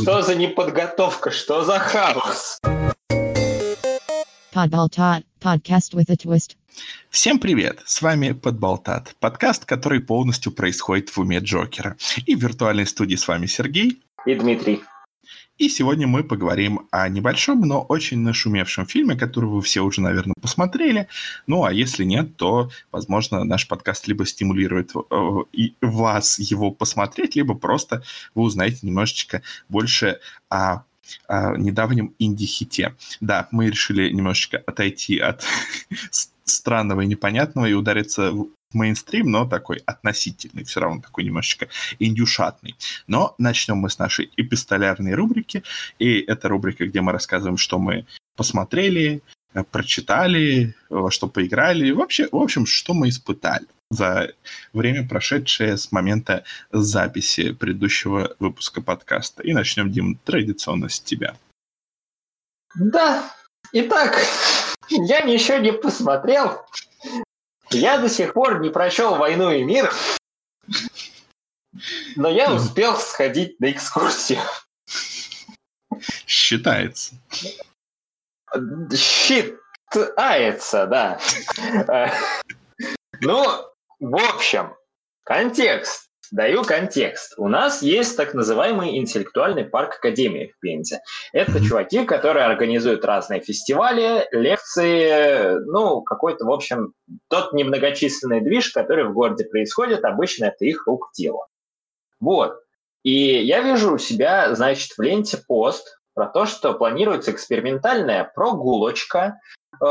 Что за неподготовка? Что за хаос? Podbaltot, podcast with a twist. Всем привет! С вами Подболтат, подкаст, который полностью происходит в уме Джокера. И в виртуальной студии с вами Сергей. И Дмитрий. И сегодня мы поговорим о небольшом, но очень нашумевшем фильме, который вы все уже, наверное, посмотрели. Ну, а если нет, то, возможно, наш подкаст либо стимулирует э, вас его посмотреть, либо просто вы узнаете немножечко больше о о недавнем инди-хите. Да, мы решили немножечко отойти от странного и непонятного и удариться в мейнстрим, но такой относительный, все равно такой немножечко индюшатный. Но начнем мы с нашей эпистолярной рубрики, и это рубрика, где мы рассказываем, что мы посмотрели, э, прочитали, во что поиграли, вообще, в общем, что мы испытали за время, прошедшее с момента записи предыдущего выпуска подкаста. И начнем, Дим, традиционно с тебя. Да, итак, я ничего не посмотрел. Я до сих пор не прочел «Войну и мир», но я успел сходить на экскурсию. Считается. Считается, да. Ну, в общем, контекст. Даю контекст. У нас есть так называемый интеллектуальный парк Академии в Пензе. Это чуваки, которые организуют разные фестивали, лекции, ну, какой-то, в общем, тот немногочисленный движ, который в городе происходит, обычно это их рук дело. Вот. И я вижу у себя, значит, в ленте пост про то, что планируется экспериментальная прогулочка, э,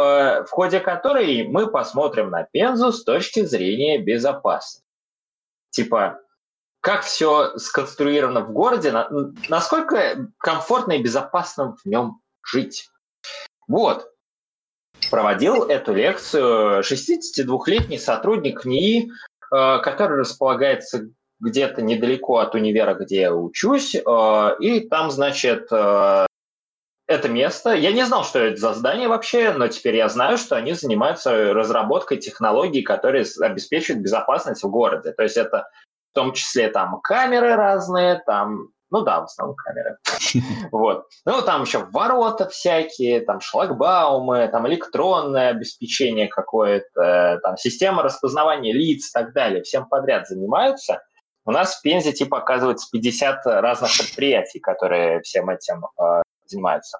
в ходе которой мы посмотрим на Пензу с точки зрения безопасности. Типа, как все сконструировано в городе, насколько комфортно и безопасно в нем жить. Вот. Проводил эту лекцию 62-летний сотрудник НИИ, э, который располагается где-то недалеко от универа, где я учусь, э, и там, значит, э, это место. Я не знал, что это за здание вообще, но теперь я знаю, что они занимаются разработкой технологий, которые обеспечивают безопасность в городе. То есть это том числе там камеры разные, там, ну да, в основном камеры. Вот. Ну, там еще ворота всякие, там шлагбаумы, там электронное обеспечение какое-то, там система распознавания лиц и так далее. Всем подряд занимаются. У нас в Пензе, типа, оказывается, 50 разных предприятий, которые всем этим э, занимаются.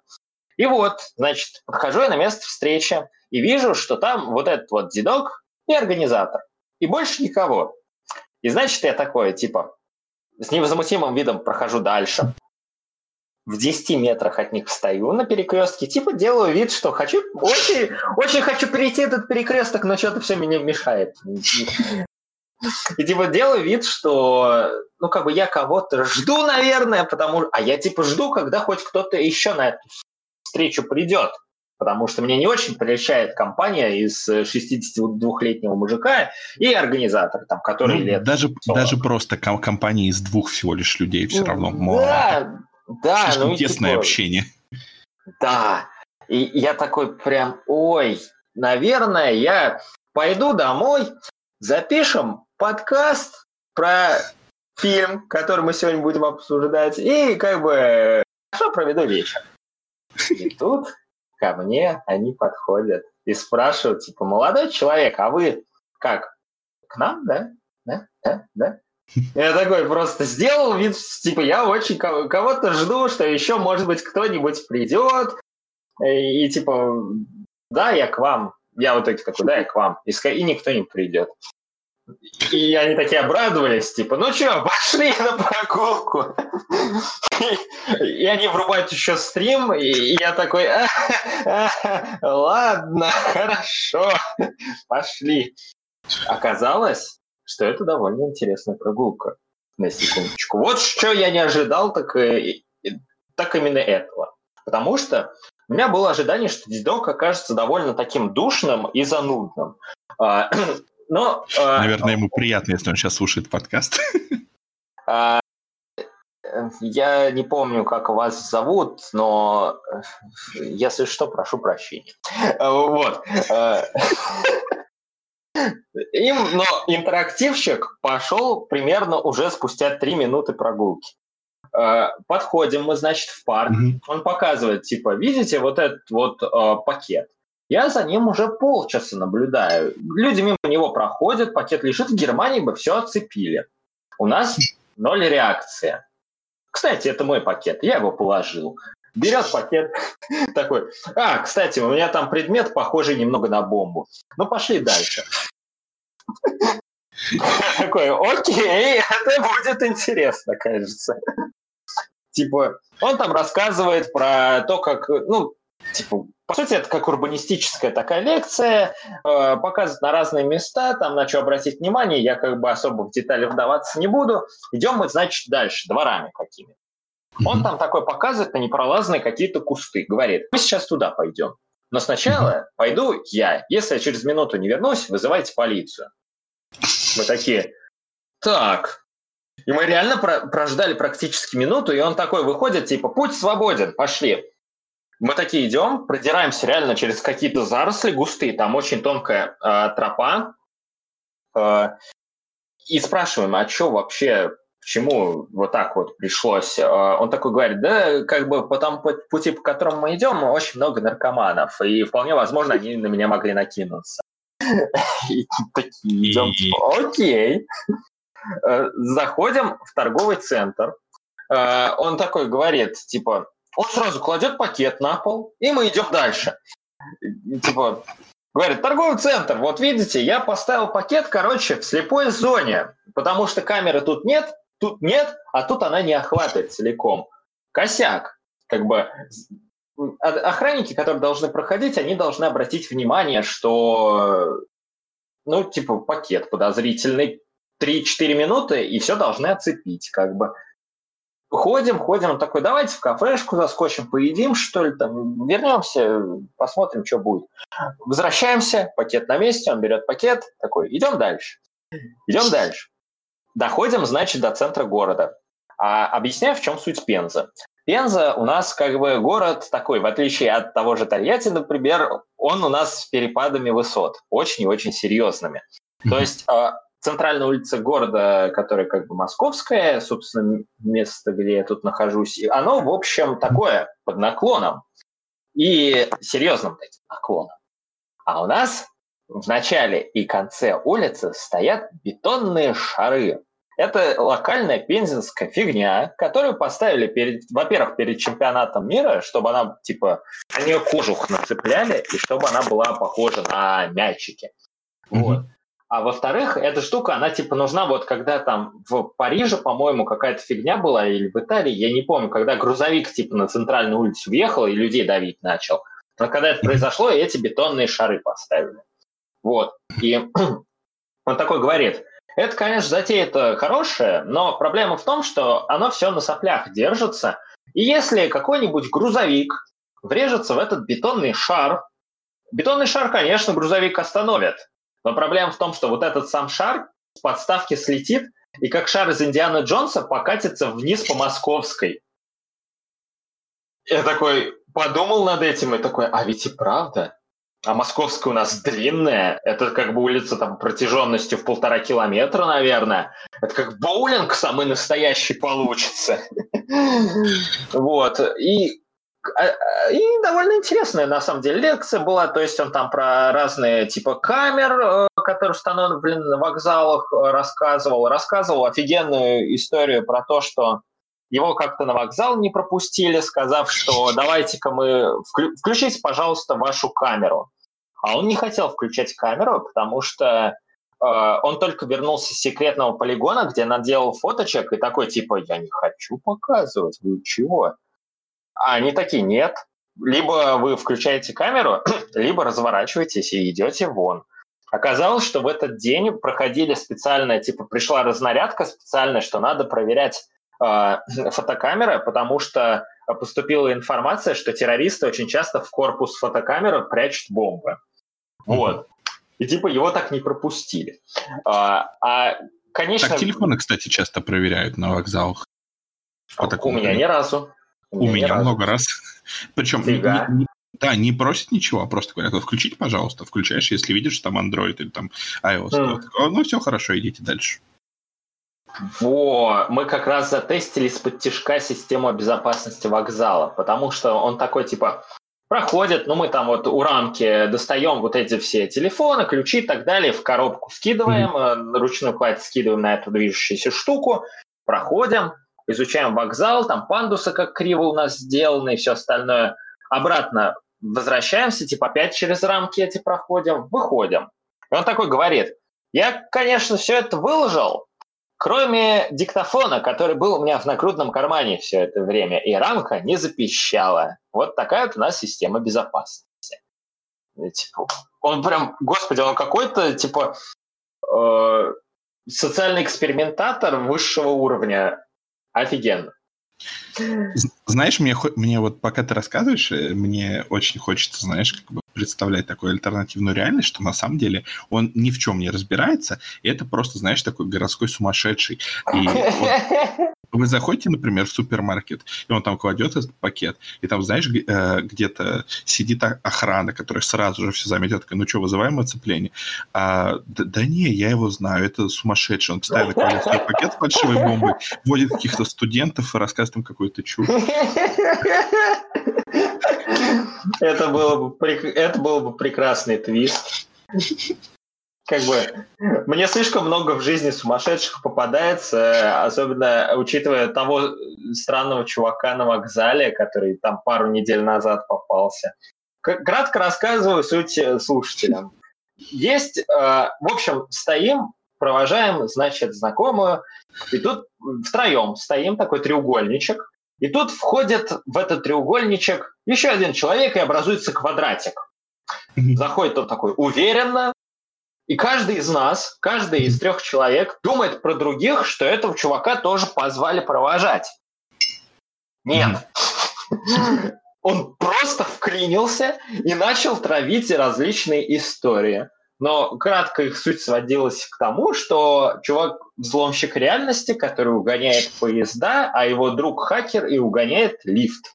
И вот, значит, подхожу я на место встречи и вижу, что там вот этот вот дедок и организатор. И больше никого. И значит, я такое, типа, с невозмутимым видом прохожу дальше. В 10 метрах от них встаю на перекрестке, типа делаю вид, что хочу, очень, очень хочу перейти этот перекресток, но что-то все меня мешает. И типа делаю вид, что, ну, как бы я кого-то жду, наверное, потому а я типа жду, когда хоть кто-то еще на эту встречу придет потому что мне не очень прельщает компания из 62-летнего мужика и организатор, там, который ну, лет даже, даже просто ком- компания из двух всего лишь людей все равно. Да, да. Слишком ну, тесное типа, общение. Да. И я такой прям, ой, наверное, я пойду домой, запишем подкаст про фильм, который мы сегодня будем обсуждать, и как бы хорошо проведу вечер. И тут ко мне они подходят и спрашивают, типа, молодой человек, а вы как, к нам, да? Да? Да? Да? Я такой просто сделал вид, типа, я очень кого-то жду, что еще, может быть, кто-нибудь придет, и, и типа, да, я к вам. Я вот такой, да, я к вам. И, и никто не придет. И они такие обрадовались, типа, ну что, пошли на прогулку. И они врубают еще стрим, и я такой, а, а, ладно, хорошо, пошли. Оказалось, что это довольно интересная прогулка, на секундочку. Вот что я не ожидал, так, так именно этого. Потому что у меня было ожидание, что дедок окажется довольно таким душным и занудным. А, но, а, Наверное, ему приятно, если он сейчас слушает подкаст. А, я не помню, как вас зовут, но если что, прошу прощения. Вот. Им, но интерактивщик пошел примерно уже спустя три минуты прогулки. Э, подходим мы, значит, в парк. Он показывает, типа, видите вот этот вот э, пакет? Я за ним уже полчаса наблюдаю. Люди мимо него проходят, пакет лежит. В Германии бы все оцепили. У нас ноль реакции. Кстати, это мой пакет, я его положил. Берет пакет такой, а, кстати, у меня там предмет, похожий немного на бомбу. Ну, пошли дальше. Такой, окей, это будет интересно, кажется. Типа, он там рассказывает про то, как, ну, типа, по сути, это как урбанистическая такая лекция, э, показывает на разные места, там на что обратить внимание, я как бы особо в детали вдаваться не буду. Идем мы, значит, дальше, дворами какими. Он там такой показывает на непролазные какие-то кусты, говорит, мы сейчас туда пойдем. Но сначала пойду я. Если я через минуту не вернусь, вызывайте полицию. Мы такие, так. И мы реально про- прождали практически минуту, и он такой выходит, типа, путь свободен, пошли. Мы такие идем, продираемся реально через какие-то заросли густые, там очень тонкая э, тропа, Э, и спрашиваем, а что вообще, почему вот так вот пришлось? Э, Он такой говорит, да, как бы по тому пу- пути, по которому мы идем, очень много наркоманов, и вполне возможно, они на меня могли накинуться. И такие идем, окей. Э, Заходим в торговый центр. Э, Он такой говорит, типа, он сразу кладет пакет на пол, и мы идем дальше. Типа, говорит, торговый центр, вот видите, я поставил пакет, короче, в слепой зоне, потому что камеры тут нет, тут нет, а тут она не охватывает целиком. Косяк. Как бы о- охранники, которые должны проходить, они должны обратить внимание, что, ну, типа, пакет подозрительный, 3-4 минуты, и все должны оцепить, как бы. Ходим, ходим, он такой, давайте в кафешку заскочим, поедим, что ли, там, вернемся, посмотрим, что будет. Возвращаемся, пакет на месте, он берет пакет, такой, идем дальше. Идем дальше. Доходим, значит, до центра города. А объясняю, в чем суть Пенза. Пенза у нас как бы город такой, в отличие от того же Тольятти, например, он у нас с перепадами высот, очень и очень серьезными. То есть э, центральная улица города, которая как бы московская, собственно, место, где я тут нахожусь, оно, в общем, такое, под наклоном. И серьезным таким наклоном. А у нас в начале и конце улицы стоят бетонные шары. Это локальная пензенская фигня, которую поставили, перед, во-первых, перед чемпионатом мира, чтобы она, типа, на нее кожух нацепляли, и чтобы она была похожа на мячики. Вот. А во-вторых, эта штука, она типа нужна вот когда там в Париже, по-моему, какая-то фигня была, или в Италии, я не помню, когда грузовик типа на центральную улицу въехал и людей давить начал. Но когда это произошло, эти бетонные шары поставили. Вот. И он такой говорит, это, конечно, затея-то хорошая, но проблема в том, что оно все на соплях держится, и если какой-нибудь грузовик врежется в этот бетонный шар, бетонный шар, конечно, грузовик остановит, но проблема в том, что вот этот сам шар с подставки слетит, и как шар из Индиана Джонса покатится вниз по Московской. Я такой подумал над этим и такой, а ведь и правда. А Московская у нас длинная, это как бы улица там протяженностью в полтора километра, наверное. Это как боулинг самый настоящий получится. Вот. И и довольно интересная, на самом деле, лекция была. То есть он там про разные типа камер, э, которые установлены на вокзалах, э, рассказывал. Рассказывал офигенную историю про то, что его как-то на вокзал не пропустили, сказав, что давайте-ка мы... вклю- Включите, пожалуйста, вашу камеру. А он не хотел включать камеру, потому что э, он только вернулся с секретного полигона, где наделал фоточек и такой типа, я не хочу показывать, вы чего? А они такие, нет. Либо вы включаете камеру, либо разворачиваетесь и идете вон. Оказалось, что в этот день проходили специальная, типа, пришла разнарядка специальная, что надо проверять э, фотокамеры, потому что поступила информация, что террористы очень часто в корпус фотокамеры прячут бомбы. Вот. И типа его так не пропустили. А, а, конечно... Так телефоны, кстати, часто проверяют на вокзалах. По У меня ни разу. У ни меня разу. много раз. Причем, не- Фига. не- не- да, не просят ничего, а просто говорят, включите, пожалуйста, включаешь, если видишь, что там Android или там iOS. Мгм. Вот. О, Ну, все хорошо, идите дальше. Во, мы как раз затестили из-под тяжка систему безопасности вокзала, потому что он такой, типа, проходит, ну, мы там вот у рамки достаем вот эти все телефоны, ключи и так далее, в коробку скидываем, mm-hmm. ручной палец скидываем на эту движущуюся штуку, проходим, изучаем вокзал, там пандусы как криво у нас сделаны и все остальное. Обратно возвращаемся, типа опять через рамки эти проходим, выходим. И он такой говорит, я, конечно, все это выложил, кроме диктофона, который был у меня в нагрудном кармане все это время, и рамка не запищала. Вот такая вот у нас система безопасности. И, типа, он прям, господи, он какой-то, типа, э, социальный экспериментатор высшего уровня. Офигенно. Знаешь, мне, мне вот пока ты рассказываешь, э, мне очень хочется, знаешь, как бы представлять такую альтернативную реальность, что на самом деле он ни в чем не разбирается, и это просто, знаешь, такой городской сумасшедший. И вот, вы заходите, например, в супермаркет, и он там кладет этот пакет, и там, знаешь, э, где-то сидит охрана, которая сразу же все заметит, такая, ну что, вызываем оцепление? А, да, да не, я его знаю, это сумасшедший. Он постоянно кладет свой пакет с фальшивой бомбой, вводит каких-то студентов и рассказывает им какую-то чушь. Это было бы, это было бы прекрасный твист как бы мне слишком много в жизни сумасшедших попадается, особенно учитывая того странного чувака на вокзале, который там пару недель назад попался. Кратко рассказываю суть э, слушателям. Есть, э, в общем, стоим, провожаем, значит, знакомую, и тут втроем стоим, такой треугольничек, и тут входит в этот треугольничек еще один человек, и образуется квадратик. Заходит он такой уверенно, и каждый из нас, каждый из трех человек думает про других, что этого чувака тоже позвали провожать. Нет. Он просто вклинился и начал травить различные истории. Но кратко их суть сводилась к тому, что чувак взломщик реальности, который угоняет поезда, а его друг хакер и угоняет лифт.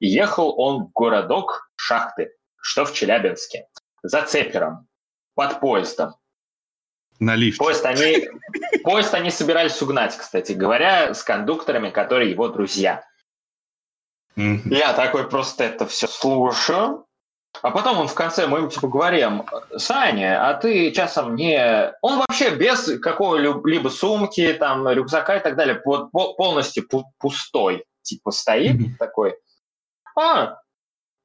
Ехал он в городок Шахты, что в Челябинске, за цепером под поездом. На лифте. Поезд они, поезд они собирались угнать, кстати говоря, с кондукторами, которые его друзья. Mm-hmm. Я такой просто это все слушаю. А потом он в конце, мы ему типа говорим, Саня, а ты часом не... Он вообще без какого-либо сумки, там, рюкзака и так далее, полностью пустой, типа стоит mm-hmm. такой. А,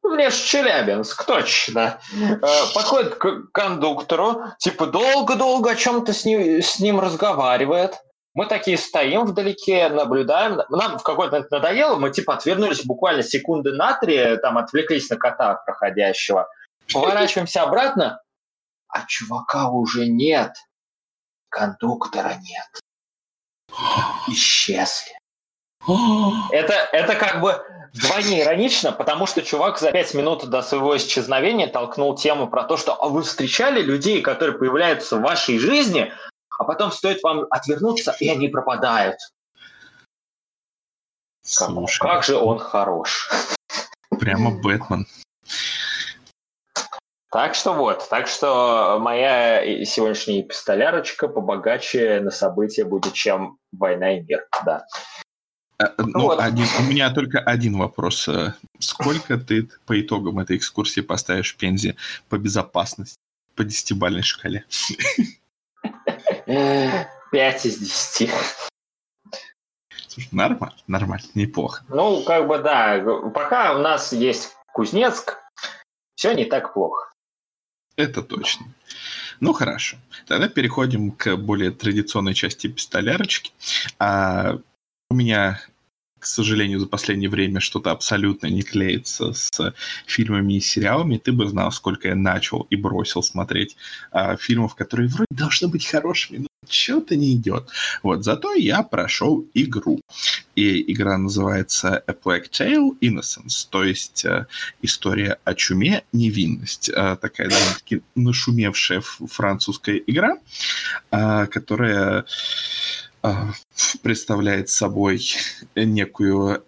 мне ж Челябинск, точно. Э, подходит к кондуктору, типа долго-долго о чем-то с ним, с ним разговаривает. Мы такие стоим вдалеке, наблюдаем. Нам в какой-то момент надоело, мы типа отвернулись буквально секунды на три, там отвлеклись на кота проходящего. Поворачиваемся обратно, а чувака уже нет. Кондуктора нет. Исчезли. Это, это как бы вдвойне иронично, потому что чувак за пять минут до своего исчезновения толкнул тему про то, что а вы встречали людей, которые появляются в вашей жизни, а потом стоит вам отвернуться, и они пропадают. Слушай, как, же он хорош. Прямо Бэтмен. Так что вот, так что моя сегодняшняя пистолярочка побогаче на события будет, чем «Война и мир», да. А, ну, вот. один, у меня только один вопрос. Э, сколько ты по итогам этой экскурсии поставишь Пензе по безопасности по десятибальной шкале? Пять из десяти. Слушай, нормально, нормально, неплохо. Ну, как бы да, пока у нас есть Кузнецк, все не так плохо. Это точно. Ну, хорошо. Тогда переходим к более традиционной части пистолярочки. А, у меня, к сожалению, за последнее время что-то абсолютно не клеится с фильмами и сериалами. Ты бы знал, сколько я начал и бросил смотреть а, фильмов, которые вроде должны быть хорошими, но что-то не идет. Вот, зато я прошел игру. И игра называется A Plague Tale Innocence, то есть э, история о чуме, невинность. Э, такая довольно-таки нашумевшая французская игра, э, которая представляет собой некую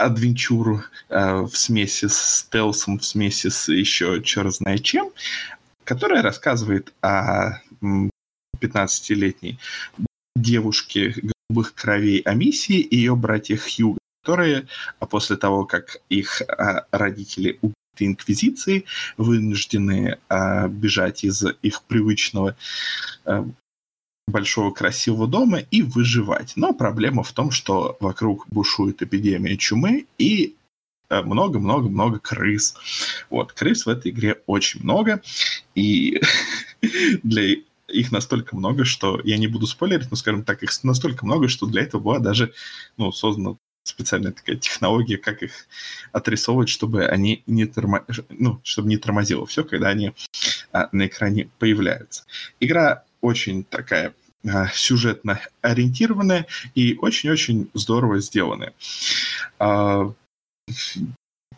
адвенчуру э, в смеси с стелсом, в смеси с еще черт знает чем, которая рассказывает о 15-летней девушки голубых кровей Амисии и ее братья Хьюга, которые а после того, как их а, родители убиты Инквизицией, вынуждены а, бежать из их привычного а, большого красивого дома и выживать. Но проблема в том, что вокруг бушует эпидемия чумы и много-много-много крыс. Вот, крыс в этой игре очень много, и для их настолько много, что я не буду спойлерить, но, скажем так, их настолько много, что для этого была даже ну, создана специальная такая технология, как их отрисовывать, чтобы они не, тормо... ну, чтобы не тормозило все, когда они а, на экране появляются. Игра очень такая сюжетно ориентированная и очень-очень здорово сделанная. А,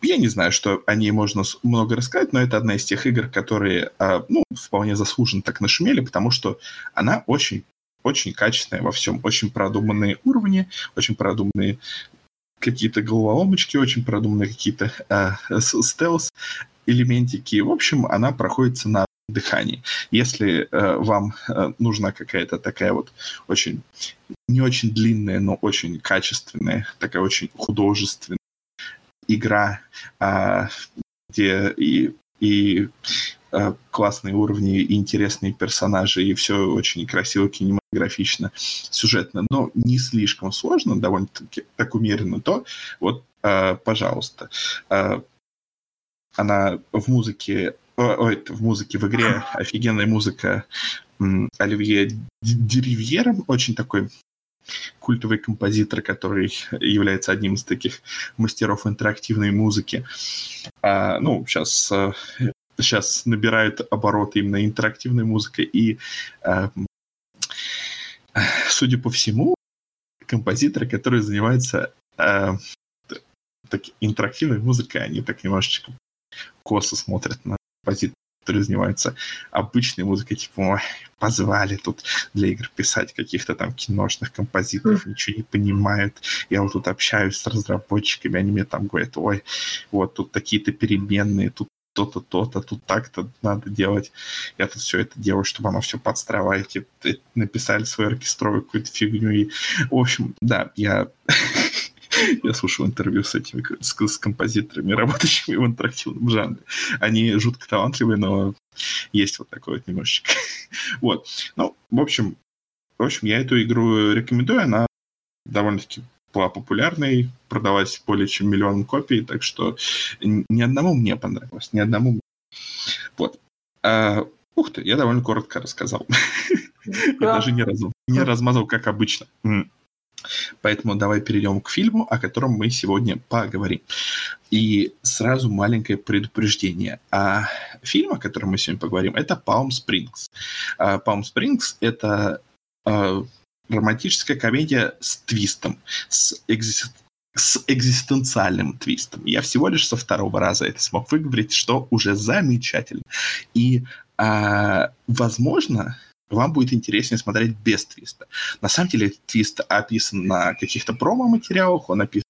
я не знаю, что о ней можно много рассказать, но это одна из тех игр, которые, а, ну, вполне заслуженно так нашумели, потому что она очень очень качественная во всем, очень продуманные уровни, очень продуманные какие-то головоломочки, очень продуманные какие-то э, стелс элементики. В общем, она проходится на дыхании. Если э, вам э, нужна какая-то такая вот очень не очень длинная, но очень качественная, такая очень художественная игра, а, где и, и а, классные уровни, и интересные персонажи, и все очень красиво, кинематографично, сюжетно, но не слишком сложно, довольно-таки так умеренно, то вот, а, пожалуйста. Она в музыке ой, в музыке, в игре офигенная музыка Оливье Деревьером, очень такой культовый композитор, который является одним из таких мастеров интерактивной музыки. А, ну, сейчас, сейчас набирает обороты именно интерактивная музыка, и, а, судя по всему, композиторы, которые занимаются а, так, интерактивной музыкой, они так немножечко косо смотрят на композитора которые занимаются обычной музыкой, типа, ой, позвали тут для игр писать каких-то там киношных композиторов, ничего не понимают. Я вот тут общаюсь с разработчиками, они мне там говорят, ой, вот тут такие-то переменные, тут то-то, то-то, тут так-то надо делать. Я тут все это делаю, чтобы оно все подстраивать. Написали свою оркестровую какую-то фигню. И, в общем, да, я Я слушал интервью с этими с, с композиторами, работающими в интерактивном жанре. Они жутко талантливые, но есть вот такой вот немножечко. вот. Ну, в общем, в общем, я эту игру рекомендую. Она довольно-таки была популярной, продалась более чем миллион копий, так что ни одному мне понравилось, ни одному. Вот. А, ух ты, я довольно коротко рассказал. Я даже не, раз, не размазал, как обычно. Поэтому давай перейдем к фильму, о котором мы сегодня поговорим. И сразу маленькое предупреждение. А фильм, о котором мы сегодня поговорим, это Palm Springs. Palm Springs — это а, романтическая комедия с твистом, с, экзист... с экзистенциальным твистом. Я всего лишь со второго раза это смог выговорить, что уже замечательно. И, а, возможно, вам будет интереснее смотреть без твиста. На самом деле твист описан на каких-то промо-материалах, он описан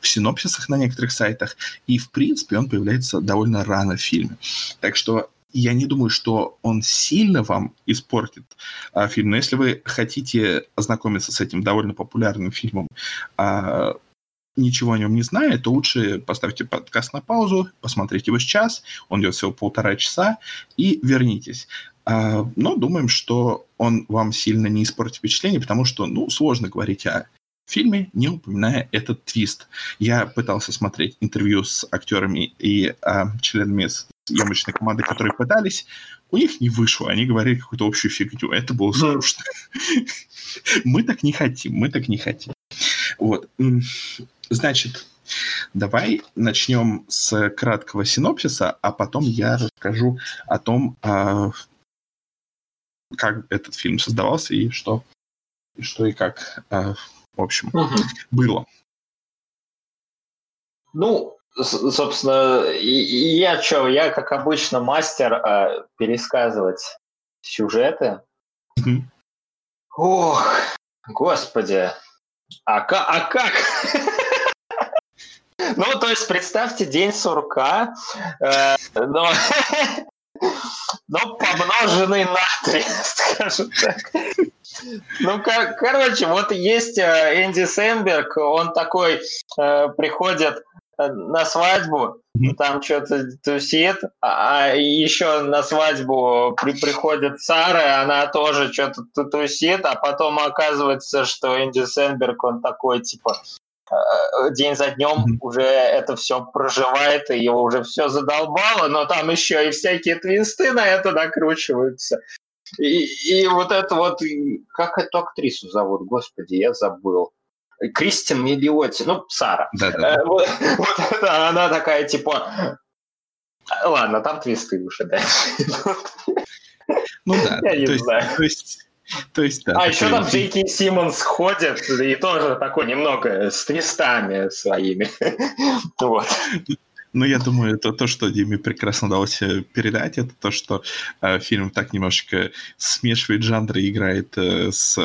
в синопсисах на некоторых сайтах, и, в принципе, он появляется довольно рано в фильме. Так что я не думаю, что он сильно вам испортит а, фильм. Но если вы хотите ознакомиться с этим довольно популярным фильмом, а, ничего о нем не зная, то лучше поставьте подкаст на паузу, посмотрите его сейчас, он идет всего полтора часа, и вернитесь. А, но думаем, что он вам сильно не испортит впечатление, потому что, ну, сложно говорить о фильме, не упоминая этот твист. Я пытался смотреть интервью с актерами и а, членами съемочной команды, которые пытались. У них не вышло, они говорили какую-то общую фигню. Это было скучно. Мы так не хотим, мы так не хотим. Вот. Значит, давай начнем с краткого синопсиса, а потом я расскажу о том, а, как этот фильм создавался и что, и что и как, э, в общем, угу. было. Ну, собственно, я что, я, как обычно, мастер э, пересказывать сюжеты. Угу. Ох, господи, а, а как? Ну, то есть, представьте день сурка, э, но но помноженный на 3, скажем так. Ну, кор- короче, вот есть э, Энди Сэмберг, он такой э, приходит э, на свадьбу, там что-то тусит, а еще на свадьбу при- приходит Сара, она тоже что-то ту- тусит, а потом оказывается, что Энди Сэмберг, он такой, типа, день за днем уже это все проживает, и его уже все задолбало, но там еще и всякие твисты на это накручиваются. И, и вот это вот, как эту актрису зовут, господи, я забыл. Кристин Миллиотти, ну, Сара. Да-да. Э, Вот, вот это она такая, типа... «А, Ладно, там твисты уже, да. Ну да. Я не есть, знаю. То есть, то есть, да. А еще там. Джейки Симмонс ходит, и тоже такой немного с твистами своими. Вот. Ну, я думаю, это то, что Диме прекрасно удалось э, передать, это то, что э, фильм так немножко смешивает жанры и играет э, с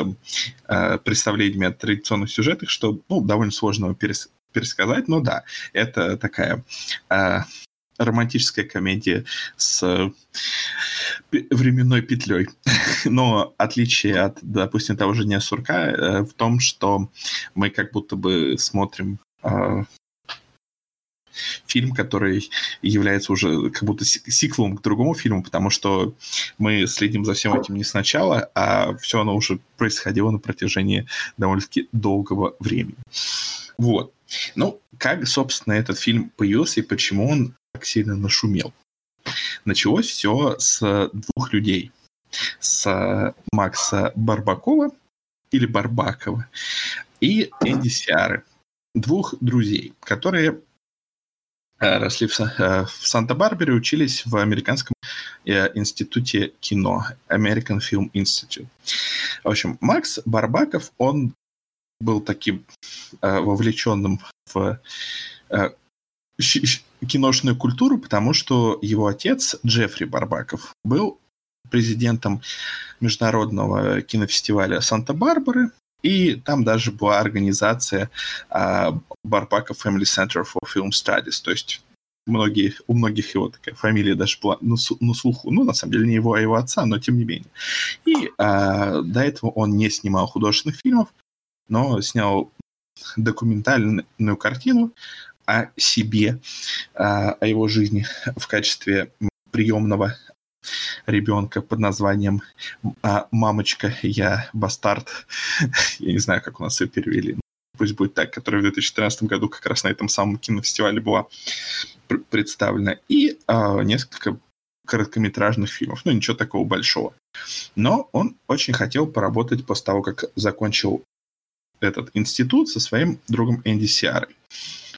э, представлениями о традиционных сюжетах, что ну, довольно сложно перес- пересказать, но да, это такая э, романтическая комедия с э, временной петлей. Но отличие от, допустим, того же «Дня сурка» э, в том, что мы как будто бы смотрим э, фильм, который является уже как будто си- сиквелом к другому фильму, потому что мы следим за всем этим не сначала, а все оно уже происходило на протяжении довольно-таки долгого времени. Вот. Ну, как, собственно, этот фильм появился и почему он так сильно нашумел? Началось все с двух людей. С Макса Барбакова или Барбакова и Энди Сиары. Двух друзей, которые э, росли в, э, в Санта-Барбаре, учились в американском э, институте кино, American Film Institute. В общем, Макс Барбаков, он был таким э, вовлеченным в э, киношную культуру, потому что его отец, Джеффри Барбаков, был президентом международного кинофестиваля Санта-Барбары, и там даже была организация а, Барбаков Family Center for Film Studies, то есть многие, у многих его такая фамилия даже была на, на слуху, ну, на самом деле, не его, а его отца, но тем не менее. И а, до этого он не снимал художественных фильмов, но снял документальную картину о себе, а, о его жизни в качестве приемного ребенка под названием а, «Мамочка, я бастард». Я не знаю, как у нас ее перевели. Пусть будет так, которая в 2013 году как раз на этом самом кинофестивале была пр- представлена. И а, несколько короткометражных фильмов. Ну, ничего такого большого. Но он очень хотел поработать после того, как закончил этот институт со своим другом Энди Сиарой.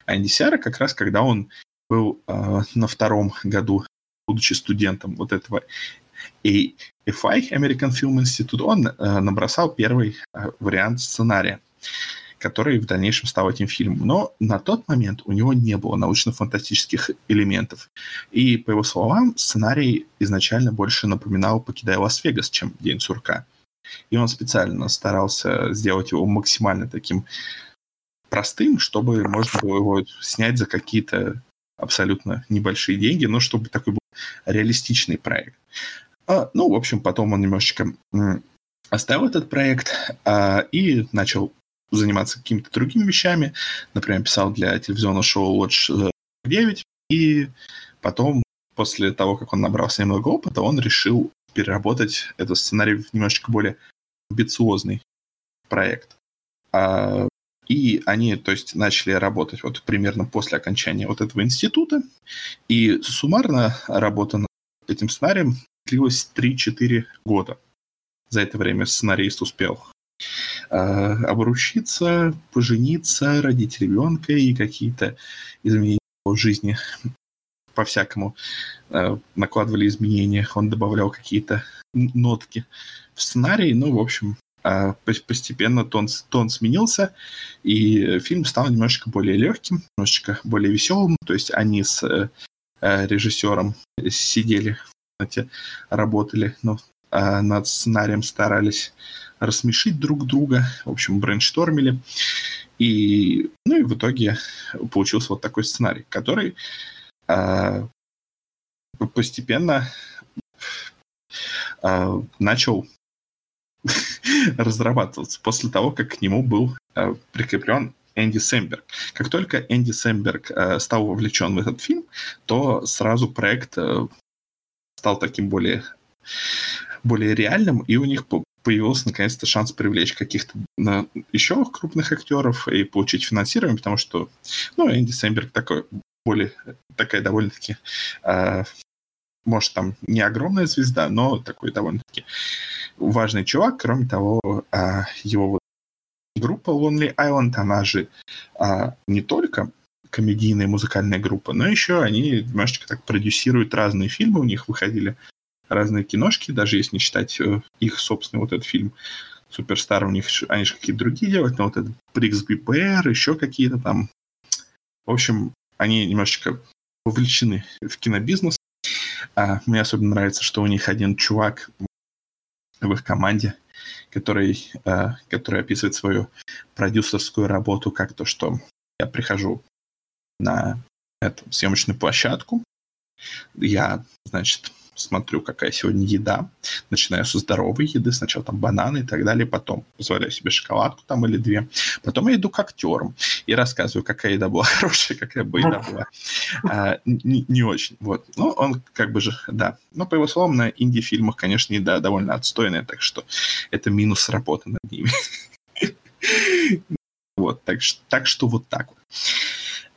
А Сиара как раз, когда он был э, на втором году, будучи студентом вот этого AFI, American Film Institute, он э, набросал первый э, вариант сценария, который в дальнейшем стал этим фильмом. Но на тот момент у него не было научно-фантастических элементов. И, по его словам, сценарий изначально больше напоминал «Покидая Лас-Вегас», чем «День сурка». И он специально старался сделать его максимально таким простым, чтобы можно было его снять за какие-то абсолютно небольшие деньги, но чтобы такой был реалистичный проект. А, ну, в общем, потом он немножечко оставил этот проект а, и начал заниматься какими-то другими вещами. Например, писал для телевизионного шоу Watch 9. И потом, после того, как он набрался немного опыта, он решил переработать этот сценарий в немножечко более амбициозный проект. А, и они, то есть, начали работать вот примерно после окончания вот этого института. И суммарно работа над этим сценарием длилась 3-4 года. За это время сценарист успел э, обручиться, пожениться, родить ребенка и какие-то изменения в жизни по-всякому э, накладывали изменения. Он добавлял какие-то нотки в сценарий. Ну, в общем, постепенно тон, тон сменился, и фильм стал немножечко более легким, немножечко более веселым. То есть они с э, э, режиссером сидели в работали, но э, над сценарием старались рассмешить друг друга, в общем, брейнштормили. И, ну и в итоге получился вот такой сценарий, который э, постепенно начал разрабатываться после того, как к нему был э, прикреплен Энди Сэмберг. Как только Энди Сэмберг э, стал вовлечен в этот фильм, то сразу проект э, стал таким более, более реальным, и у них появился наконец-то шанс привлечь каких-то еще крупных актеров и получить финансирование, потому что, ну, Энди Сэмберг такой более, такая довольно-таки, э, может, там не огромная звезда, но такой довольно-таки важный чувак. Кроме того, э, его группа Lonely Island, она же э, не только комедийная музыкальная группа, но еще они немножечко так продюсируют разные фильмы, у них выходили разные киношки, даже если не считать э, их собственный вот этот фильм Суперстар, у них они же какие-то другие делают, но вот этот Бриксби Бэр, еще какие-то там. В общем, они немножечко вовлечены в кинобизнес. А мне особенно нравится, что у них один чувак в их команде, который, а, который описывает свою продюсерскую работу как то, что я прихожу на эту съемочную площадку, я, значит, смотрю, какая сегодня еда. Начинаю со здоровой еды, сначала там бананы и так далее, потом позволяю себе шоколадку там или две. Потом я иду к актерам и рассказываю, какая еда была хорошая, какая бы еда была а, не, не очень. Вот. Ну, он как бы же, да. Но, по его словам, на инди-фильмах, конечно, еда довольно отстойная, так что это минус работы над ними. Вот, так, так что вот так вот.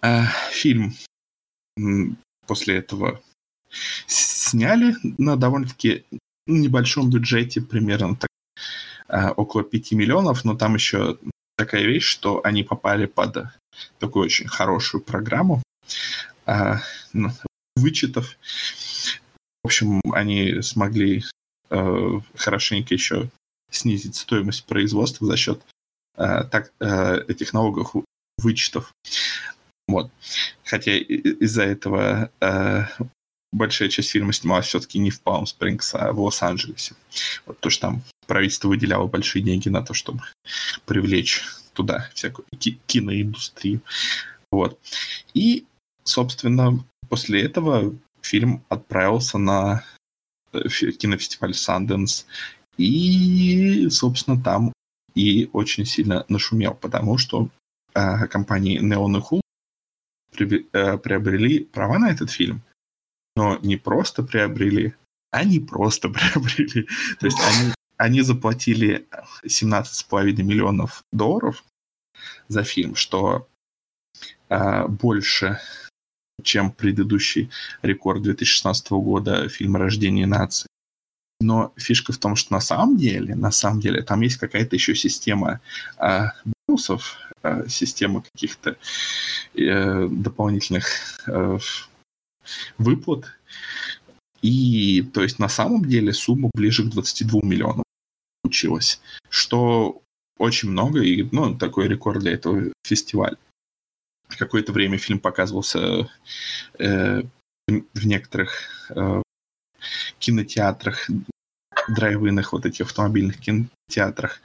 А, фильм после этого сняли на довольно-таки небольшом бюджете, примерно так, а, около 5 миллионов, но там еще такая вещь, что они попали под такую очень хорошую программу а, ну, вычетов. В общем, они смогли э, хорошенько еще снизить стоимость производства за счет э, так, э, этих налоговых вычетов. Вот. Хотя из-за этого э, большая часть фильма снималась все-таки не в Палм Спрингс, а в Лос-Анджелесе. Вот то, что там правительство выделяло большие деньги на то, чтобы привлечь туда всякую ки- киноиндустрию. Вот. И, собственно, после этого фильм отправился на э, кинофестиваль Санденс. И, собственно, там и очень сильно нашумел, потому что э, компании Neon и Hulu э, приобрели права на этот фильм но не просто приобрели, а не просто приобрели. То есть они, они заплатили 17,5 миллионов долларов за фильм, что э, больше, чем предыдущий рекорд 2016 года фильм «Рождение нации». Но фишка в том, что на самом деле, на самом деле, там есть какая-то еще система э, бонусов, э, система каких-то э, дополнительных э, выплат. И, то есть, на самом деле сумма ближе к 22 миллионам получилась, что очень много, и, ну, такой рекорд для этого фестиваля. Какое-то время фильм показывался э, в некоторых э, кинотеатрах, драйвинах, вот этих автомобильных кинотеатрах,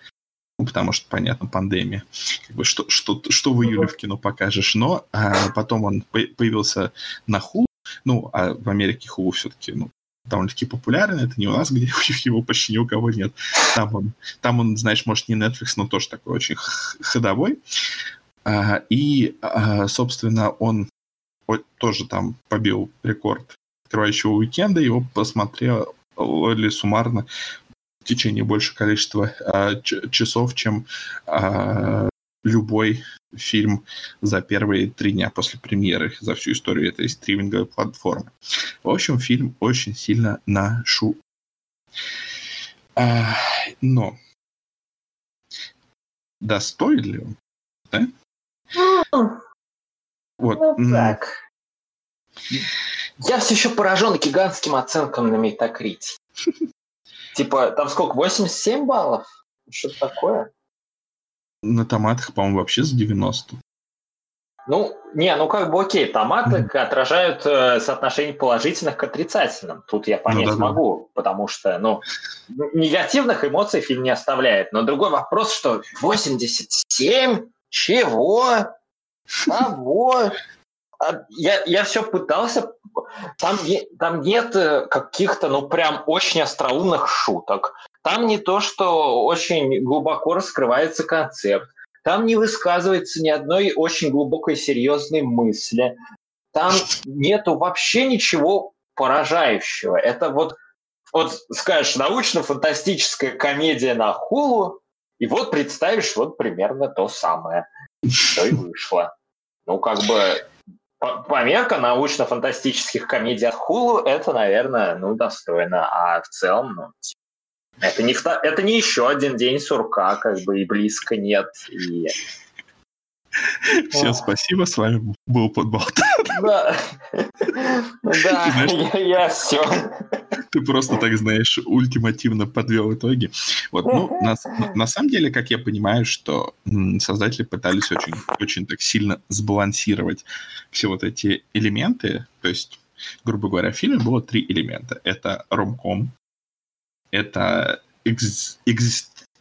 ну, потому что, понятно, пандемия. Как бы, что, что, что в июле в кино покажешь, но а потом он появился на Hulu, ну, а в Америке Hulu все-таки, ну, довольно-таки популярен. Это не у нас, где его почти ни у кого нет. Там он, там он, знаешь, может, не Netflix, но тоже такой очень ходовой. А, и, а, собственно, он тоже там побил рекорд открывающего уикенда. Его посмотрел или суммарно в течение большего количества а, часов, чем а, любой фильм за первые три дня после премьеры за всю историю этой стриминговой платформы. В общем, фильм очень сильно нашу. А, но достоин ли он? Да? Ну, вот. Ну, так. Я все еще поражен гигантским оценкам на Метакрите. Типа, там сколько, 87 баллов? Что-то такое? На томатах, по-моему, вообще за 90. Ну, не, ну как бы окей, томаты mm-hmm. отражают э, соотношение положительных к отрицательным. Тут я понять ну, да, могу, да. потому что, ну, негативных эмоций фильм не оставляет. Но другой вопрос, что 87? Чего? Кого? а, я, я все пытался. Там, там нет э, каких-то, ну, прям очень остроумных шуток. Там не то, что очень глубоко раскрывается концепт. Там не высказывается ни одной очень глубокой серьезной мысли. Там нету вообще ничего поражающего. Это вот, вот скажешь, научно-фантастическая комедия на хулу, и вот представишь вот примерно то самое, что и вышло. Ну, как бы, померка научно-фантастических комедий от Хулу, это, наверное, ну, достойно. А в целом, ну, это не, это не еще один день сурка, как бы и близко нет. И Всем спасибо, с вами был Подболтан. Да, да я все. Ты просто, так знаешь, ультимативно подвел итоги. Вот, ну, на, на самом деле, как я понимаю, что создатели пытались очень, очень так сильно сбалансировать все вот эти элементы. То есть, грубо говоря, в фильме было три элемента. Это ромком, это экз,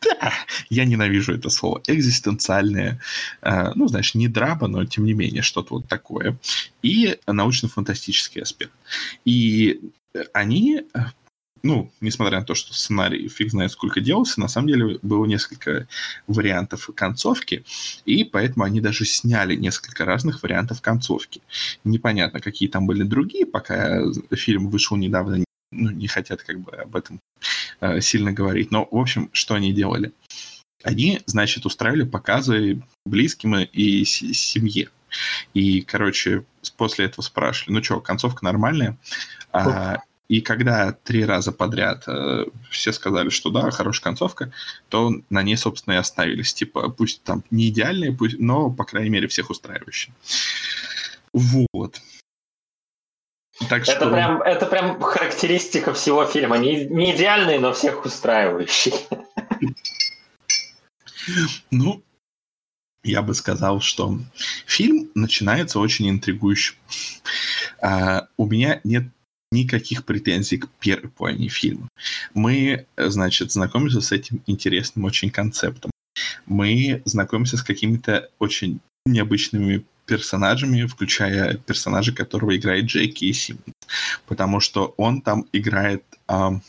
экзист, я ненавижу это слово, экзистенциальное, э, ну, знаешь, не драба, но тем не менее что-то вот такое, и научно-фантастический аспект. И они ну, несмотря на то, что сценарий фиг знает сколько делался, на самом деле было несколько вариантов концовки, и поэтому они даже сняли несколько разных вариантов концовки. Непонятно, какие там были другие, пока фильм вышел недавно, ну, не хотят как бы об этом э, сильно говорить. Но, в общем, что они делали? Они, значит, устраивали показы близким и семье. И, короче, после этого спрашивали, ну что, концовка нормальная? А, и когда три раза подряд э, все сказали, что да, хорошая концовка, то на ней, собственно, и остановились. Типа, пусть там не идеальные, пусть, но, по крайней мере, всех устраивающие. Вот. Так это, прям, это прям характеристика всего фильма. Не, не идеальный, но всех устраивающий. Ну, я бы сказал, что фильм начинается очень интригующе. А, у меня нет никаких претензий к первой половине фильма. Мы, значит, знакомимся с этим интересным очень концептом. Мы знакомимся с какими-то очень необычными персонажами, включая персонажа, которого играет Джеки Симмонс. Потому что он там играет, а,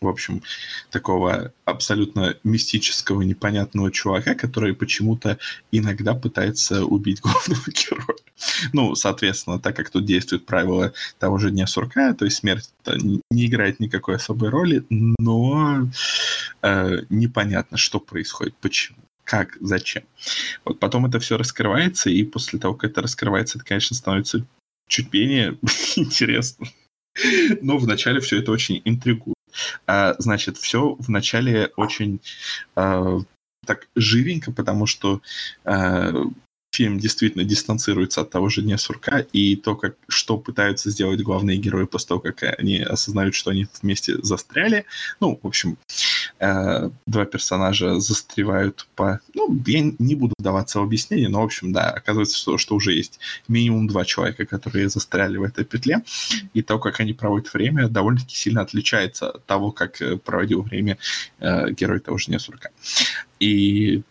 в общем, такого абсолютно мистического, непонятного чувака, который почему-то иногда пытается убить главного героя. Ну, соответственно, так как тут действует правило того же дня сурка, то есть смерть не играет никакой особой роли, но э, непонятно, что происходит, почему как, зачем. Вот потом это все раскрывается, и после того, как это раскрывается, это, конечно, становится чуть менее интересно. Но вначале все это очень интригует. А, значит, все вначале очень а, так живенько, потому что а, фильм действительно дистанцируется от того же дня сурка, и то, как, что пытаются сделать главные герои после того, как они осознают, что они вместе застряли. Ну, в общем, э, два персонажа застревают по... Ну, я не буду вдаваться в объяснение, но, в общем, да, оказывается, что, что уже есть минимум два человека, которые застряли в этой петле, и то, как они проводят время, довольно-таки сильно отличается от того, как э, проводил время э, герой того же дня сурка. И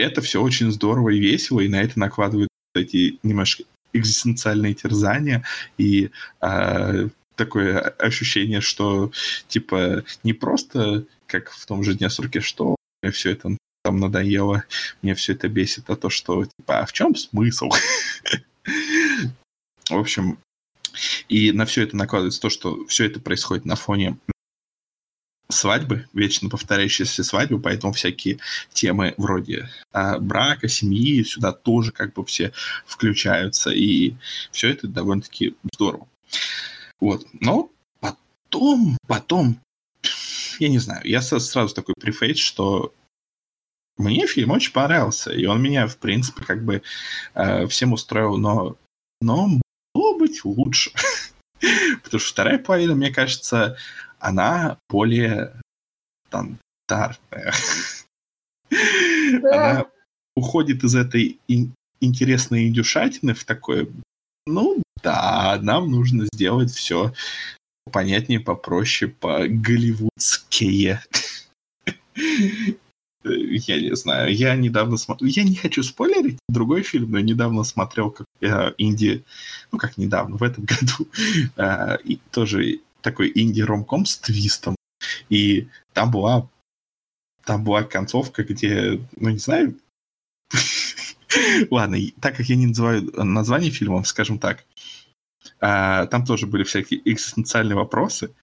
это все очень здорово и весело, и на это накладывают эти немножко экзистенциальные терзания и э, такое ощущение, что типа не просто как в том же дне сурки, что мне все это там надоело, мне все это бесит, а то, что типа, а в чем смысл? В общем, и на все это накладывается то, что все это происходит на фоне свадьбы, вечно повторяющиеся свадьбы, поэтому всякие темы вроде а, брака, семьи сюда тоже как бы все включаются, и все это довольно-таки здорово. Вот, но потом, потом, я не знаю, я сразу такой префейс, что мне фильм очень понравился, и он меня, в принципе, как бы э, всем устроил, но, но могло быть лучше. Потому что вторая половина, мне кажется, она более стандартная. Она уходит из этой интересной индюшатины в такое, ну да, нам нужно сделать все понятнее, попроще, по-голливудские. я не знаю, я недавно смотрел, я не хочу спойлерить другой фильм, но я недавно смотрел как э, инди, ну как недавно, в этом году, э, и тоже такой инди-ромком с твистом, и там была там была концовка, где, ну не знаю, ладно, так как я не называю название фильмов, скажем так, а, там тоже были всякие экзистенциальные вопросы,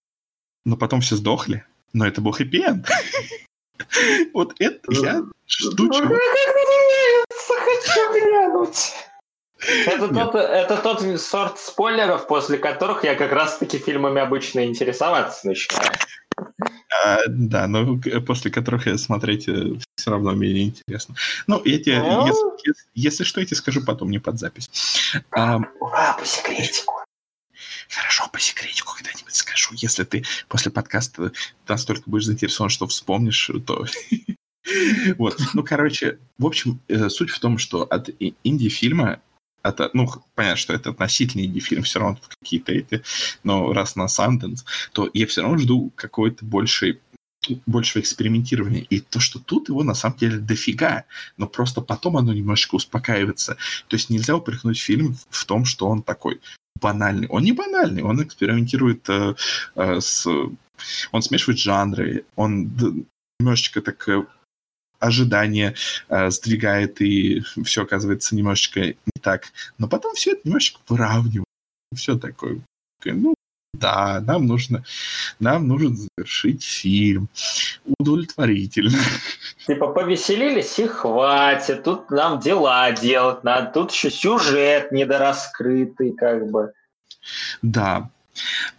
но потом все сдохли, но это был хэппи-энд. Вот это я жду чего. Хочу глянуть. Это тот, это тот сорт спойлеров, после которых я как раз-таки фильмами обычно интересоваться начинаю. А, да, но после которых я смотреть э, все равно менее интересно. Ну, я тебе, ну... если, если что, я тебе скажу потом, не под запись. А, Ура, по секретику. Хорошо, по секретику когда-нибудь скажу. Если ты после подкаста настолько будешь заинтересован, что вспомнишь, то... Вот, ну, короче, в общем, э, суть в том, что от инди-фильма это, ну, понятно, что это относительный инди-фильм, все равно какие-то эти, но раз на Sundance, то я все равно жду какой-то большей большего экспериментирования. И то, что тут его на самом деле дофига, но просто потом оно немножечко успокаивается. То есть нельзя упрекнуть фильм в том, что он такой банальный. Он не банальный, он экспериментирует э, э, с... Он смешивает жанры, он немножечко так э, ожидание э, сдвигает, и все оказывается немножечко не так. Но потом все это немножечко выравнивает. Все такое, ну, да, нам нужно, нам нужно завершить фильм удовлетворительно. Типа повеселились и хватит, тут нам дела делать надо, тут еще сюжет недораскрытый как бы. Да,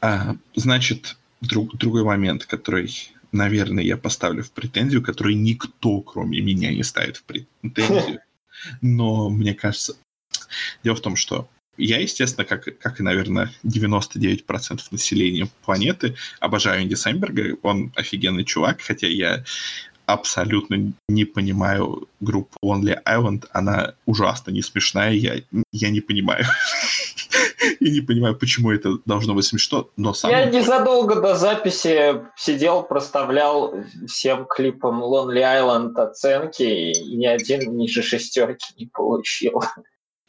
а, значит, друг, другой момент, который наверное, я поставлю в претензию, который никто, кроме меня, не ставит в претензию. Но мне кажется, дело в том, что я, естественно, как, как и, наверное, 99% населения планеты, обожаю Инди Самберга. Он офигенный чувак, хотя я абсолютно не понимаю группу Lonely Island. Она ужасно не смешная, я, я не понимаю. Я не понимаю, почему это должно быть смешно, но сам... Я незадолго до записи сидел, проставлял всем клипам Lonely Island оценки, и ни один ниже шестерки не получил.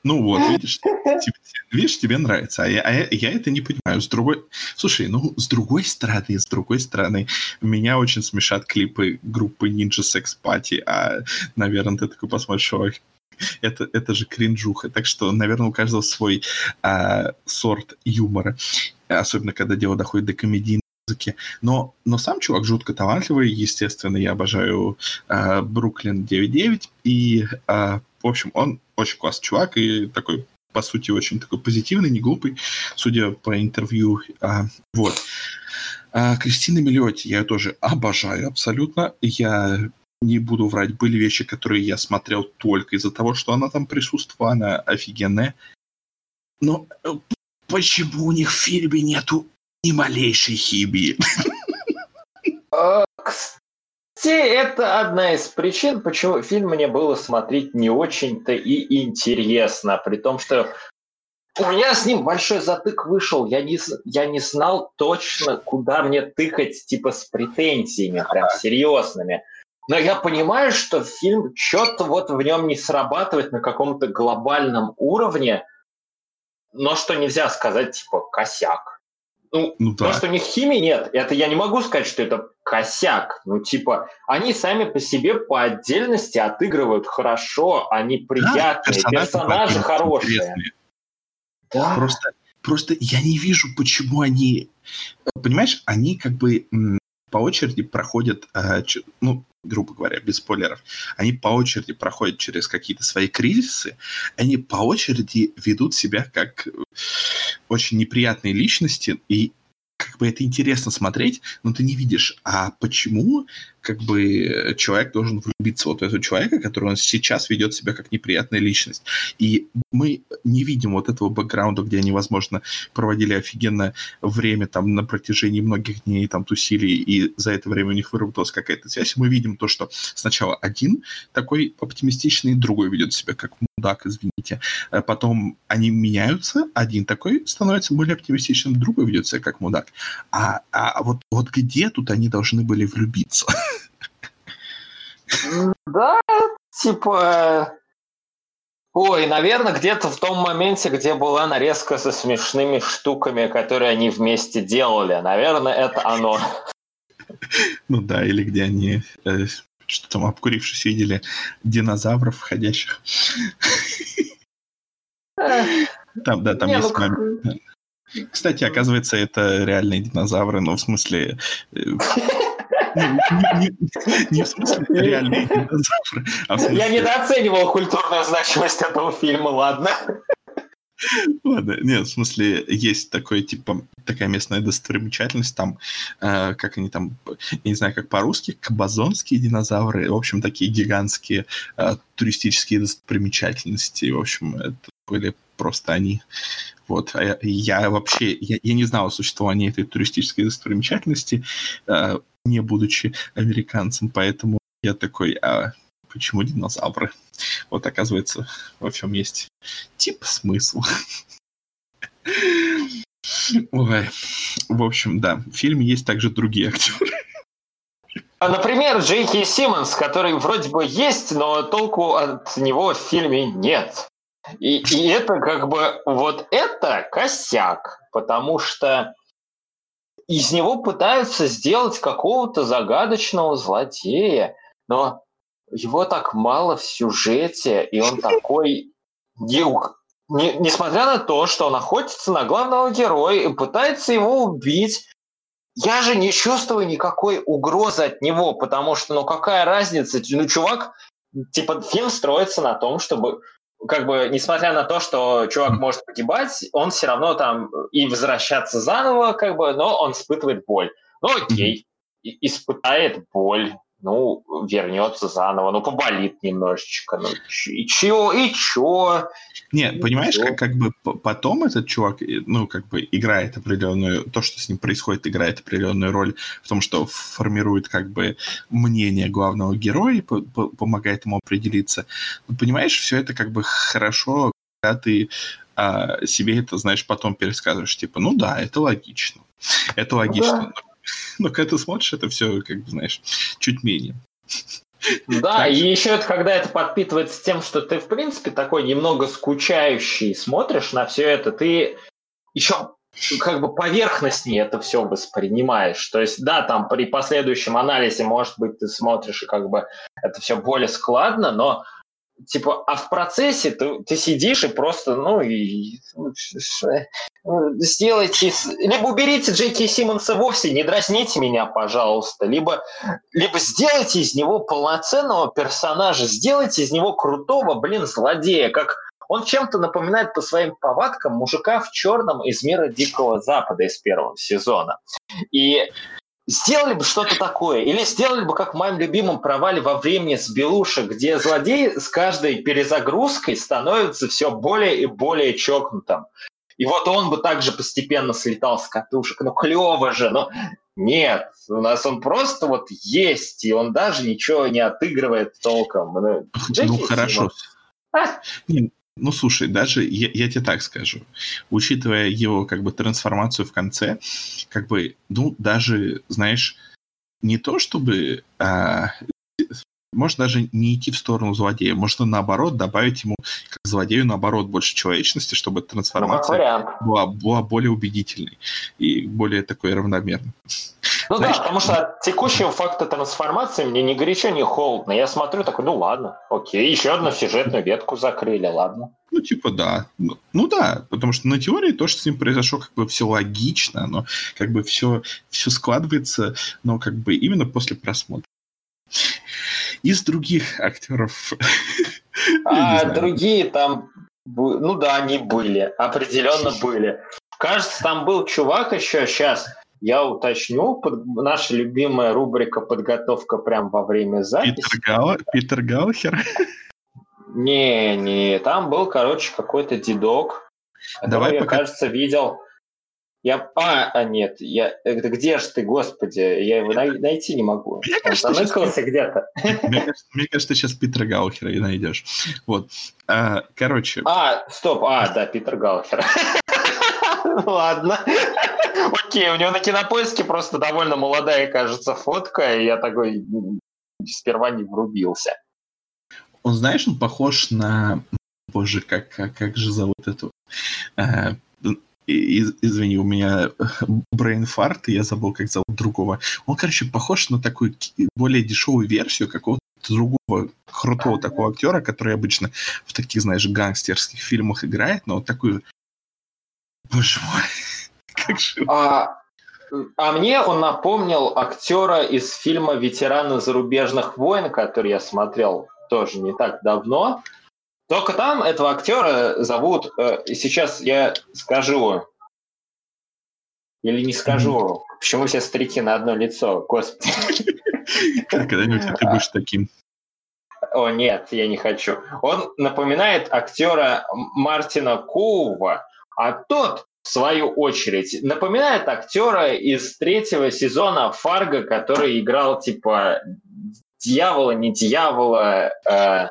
Ну вот, видишь, тебе, видишь, тебе нравится, а я, а я, я это не понимаю. С другой, слушай, ну с другой стороны, с другой стороны, меня очень смешат клипы группы Ninja Sex Party, а, наверное, ты такой посмотришь, ой, это, это же кринжуха. Так что, наверное, у каждого свой а, сорт юмора, особенно когда дело доходит до комедийной музыки. Но, но сам чувак жутко талантливый, естественно, я обожаю а, Бруклин 9.9, и, а, в общем, он очень классный чувак и такой по сути, очень такой позитивный, не глупый, судя по интервью. А, вот. А, Кристина Миллиотти я ее тоже обожаю абсолютно. Я не буду врать, были вещи, которые я смотрел только из-за того, что она там присутствовала, она офигенная. Но э, почему у них в фильме нету ни малейшей химии? А, кстати, это одна из причин, почему фильм мне было смотреть не очень-то и интересно, при том, что у меня с ним большой затык вышел. Я не, я не знал точно, куда мне тыкать, типа, с претензиями, прям серьезными но я понимаю, что фильм что-то вот в нем не срабатывает на каком-то глобальном уровне, но что нельзя сказать, типа, косяк. Ну, ну да. то, что у них химии нет, это я не могу сказать, что это косяк. Ну, типа, они сами по себе по отдельности отыгрывают хорошо, они приятные, да, персонажи, персонажи хорошие. Да. Просто, просто я не вижу, почему они... Понимаешь, они как бы по очереди проходят, э, ну, грубо говоря, без спойлеров, они по очереди проходят через какие-то свои кризисы, они по очереди ведут себя как очень неприятные личности, и как бы это интересно смотреть, но ты не видишь, а почему как бы человек должен влюбиться вот в этого человека, который он сейчас ведет себя как неприятная личность. И мы не видим вот этого бэкграунда, где они, возможно, проводили офигенное время там на протяжении многих дней, там тусили, и за это время у них выработалась какая-то связь. Мы видим то, что сначала один такой оптимистичный, другой ведет себя как мудак, извините. А потом они меняются, один такой становится более оптимистичным, другой ведет себя как мудак. А, а вот, вот где тут они должны были влюбиться? Да, типа... Ой, наверное, где-то в том моменте, где была нарезка со смешными штуками, которые они вместе делали. Наверное, это оно. Ну да, или где они, э, что там, обкурившись, видели динозавров ходящих. Там, да, там Не, есть ну, момент. Кстати, оказывается, это реальные динозавры, но в смысле... Не в смысле реальные динозавры, а в Я недооценивал культурную значимость этого фильма, ладно. Ладно, нет, в смысле, есть такое, типа, такая местная достопримечательность, там, э, как они там, я не знаю, как по-русски, кабазонские динозавры, в общем, такие гигантские э, туристические достопримечательности, в общем, это были просто они. Вот, а я, я вообще, я, я не знал о существовании этой туристической достопримечательности, э, не будучи американцем, поэтому я такой, а почему динозавры? Вот, оказывается, во всем есть типа смысл. Ой. В общем, да, в фильме есть также другие актеры. А, Например, Джейки Симмонс, который вроде бы есть, но толку от него в фильме нет. И, и это как бы вот это косяк, потому что из него пытаются сделать какого-то загадочного злодея, но его так мало в сюжете, и он такой... не- не- несмотря на то, что он охотится на главного героя и пытается его убить, я же не чувствую никакой угрозы от него, потому что, ну какая разница? Ну, чувак, типа, фильм строится на том, чтобы, как бы, несмотря на то, что чувак может погибать, он все равно там и возвращаться заново, как бы, но он испытывает боль. Ну окей, испытает боль, ну, вернется заново, ну, поболит немножечко, ну, и чё, и чё? Не, Ну, понимаешь, всё. как, как бы потом этот чувак, э, ну, как бы играет определенную, то, что с ним происходит, играет определенную роль в том, что формирует как бы мнение главного героя, и по- по- помогает ему определиться. Но, понимаешь, все это как бы хорошо, когда ты а, себе это, знаешь, потом пересказываешь, типа, ну да, это логично. Это логично. Но, но когда ты смотришь, это все, как бы, знаешь, чуть менее. Да, и еще это когда это подпитывается тем, что ты, в принципе, такой немного скучающий, смотришь на все это, ты еще как бы поверхностнее это все воспринимаешь. То есть, да, там при последующем анализе, может быть, ты смотришь, и как бы это все более складно, но типа, а в процессе ты, ты сидишь и просто, ну, и ну, ну, сделайте, либо уберите Джейки Симмонса вовсе, не дразните меня, пожалуйста, либо либо сделайте из него полноценного персонажа, сделайте из него крутого, блин, злодея, как он чем-то напоминает по своим повадкам мужика в черном из мира Дикого Запада из первого сезона. И сделали бы что-то такое, или сделали бы, как в моем любимом провале во времени с Белуши, где злодей с каждой перезагрузкой становится все более и более чокнутым. И вот он бы также постепенно слетал с катушек. Ну, клево же, но нет, у нас он просто вот есть, и он даже ничего не отыгрывает толком. Ну, Джеки ну, хорошо. А? Не, ну, слушай, даже я, я тебе так скажу, учитывая его как бы трансформацию в конце, как бы, ну, даже, знаешь, не то чтобы, а, может даже не идти в сторону злодея, можно наоборот добавить ему как злодею наоборот больше человечности, чтобы Ну, трансформация вариант. была, была более убедительной и более такой равномерной. Ну Знаешь, да, потому что от текущего факта трансформации мне ни горячо, ни холодно. Я смотрю такой, ну ладно, окей, еще одну сюжетную ветку закрыли, ладно. Ну, типа, да. Ну, ну да, потому что на теории то, что с ним произошло, как бы все логично, но как бы все, все складывается, но как бы именно после просмотра. Из других актеров... А другие там, ну да, они были, определенно были. Кажется, там был чувак еще, сейчас я уточню, под- наша любимая рубрика «Подготовка прям во время записи». Питер, Гал... Питер Галхер. Не, не, там был, короче, какой-то дедок, Давай я, пока- кажется, видел. Я, а, а, нет, я, это где же ты, господи, я его най- найти не могу. Мне Он кажется, сейчас- заныкался где-то. Мне кажется, мне кажется, сейчас Питера Галхера и найдешь. Вот. А, короче, А, стоп, а, да, Питер Галхер. Ладно. Окей, у него на кинопоиске просто довольно молодая, кажется, фотка, и я такой сперва не врубился. он, знаешь, он похож на... Боже, как, как, как же зовут эту... Э, из, извини, у меня brain фарт, и я забыл, как зовут другого. Он, короче, похож на такую более дешевую версию какого-то другого крутого такого актера, который обычно в таких, знаешь, гангстерских фильмах играет, но вот такую... Боже мой, как же... А, а мне он напомнил актера из фильма «Ветераны зарубежных войн», который я смотрел тоже не так давно. Только там этого актера зовут, э, сейчас я скажу, или не скажу, почему все старики на одно лицо, господи. Когда-нибудь ты будешь таким. О, нет, я не хочу. Он напоминает актера Мартина Коува, а тот, в свою очередь, напоминает актера из третьего сезона Фарго, который играл типа дьявола, не дьявола. Э,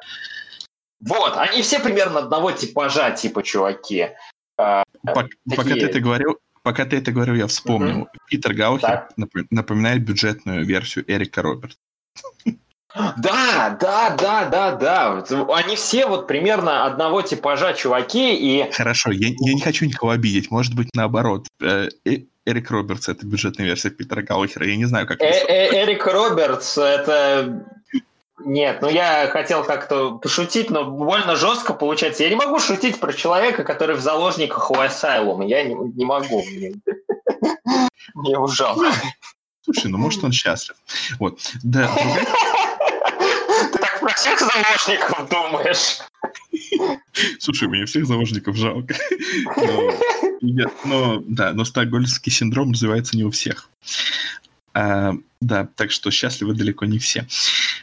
вот, они все примерно одного типажа, типа чуваки. Э, пока, такие... пока ты это говорил, пока ты это говорил, я вспомнил. Угу. Питер Гаухер напоминает бюджетную версию Эрика Роберт. Да, да, да, да, да. Они все вот примерно одного типажа чуваки и... Хорошо, я, я не хочу никого обидеть. Может быть, наоборот. Э, э, Эрик Робертс — это бюджетная версия Питера Гаухера. Я не знаю, как... Э -э Эрик Робертс — это... Нет, ну я хотел как-то пошутить, но больно жестко получается. Я не могу шутить про человека, который в заложниках у Асайлума. Я не, не могу. Мне жалко. Слушай, ну может он счастлив. Вот. Да, Ты так про всех заложников думаешь? Слушай, мне всех заложников жалко. Но, но да, но стокгольмский синдром развивается не у всех. А, да, так что счастливы далеко не все.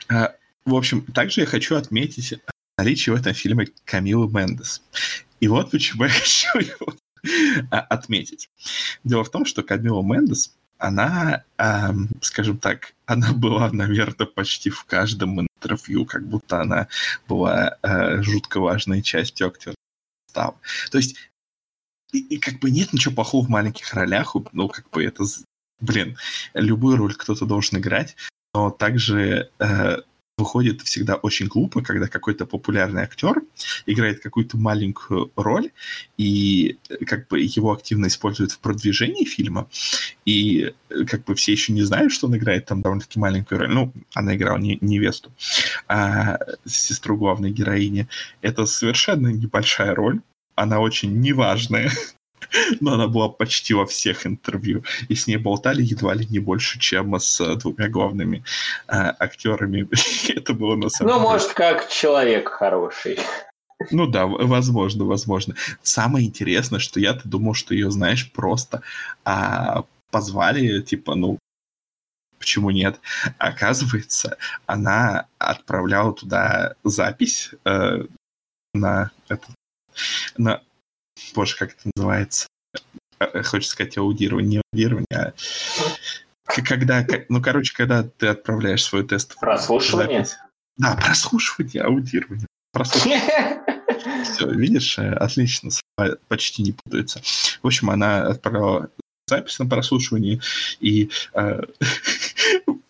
А, в общем, также я хочу отметить наличие в этом фильме Камилы Мендес. И вот почему я хочу его а, отметить. Дело в том, что Камила Мендес она, эм, скажем так, она была, наверное, почти в каждом интервью, как будто она была э, жутко важной частью актера состава. То есть, и, и как бы нет ничего плохого в маленьких ролях, ну, как бы это, блин, любую роль кто-то должен играть, но также э, выходит всегда очень глупо, когда какой-то популярный актер играет какую-то маленькую роль, и э, как бы его активно используют в продвижении фильма, и э, как бы все еще не знают, что он играет там довольно-таки маленькую роль. Ну, она играла не, невесту, а сестру главной героини. Это совершенно небольшая роль, она очень неважная. Но она была почти во всех интервью, и с ней болтали едва ли не больше, чем с э, двумя главными э, актерами. Это было на самом ну, деле... Ну, может, как человек хороший. Ну да, возможно, возможно. Самое интересное, что я-то думал, что ее, знаешь, просто а, позвали, типа, ну, почему нет? Оказывается, она отправляла туда запись э, на, это, на боже, как это называется? Э, хочется сказать аудирование, не аудирование, а когда, ну, короче, когда ты отправляешь свой тест. Прослушивание? Запись. Да, прослушивание, аудирование. Прослушивание. Все, видишь, э, отлично, почти не путается. В общем, она отправила запись на прослушивании, и э,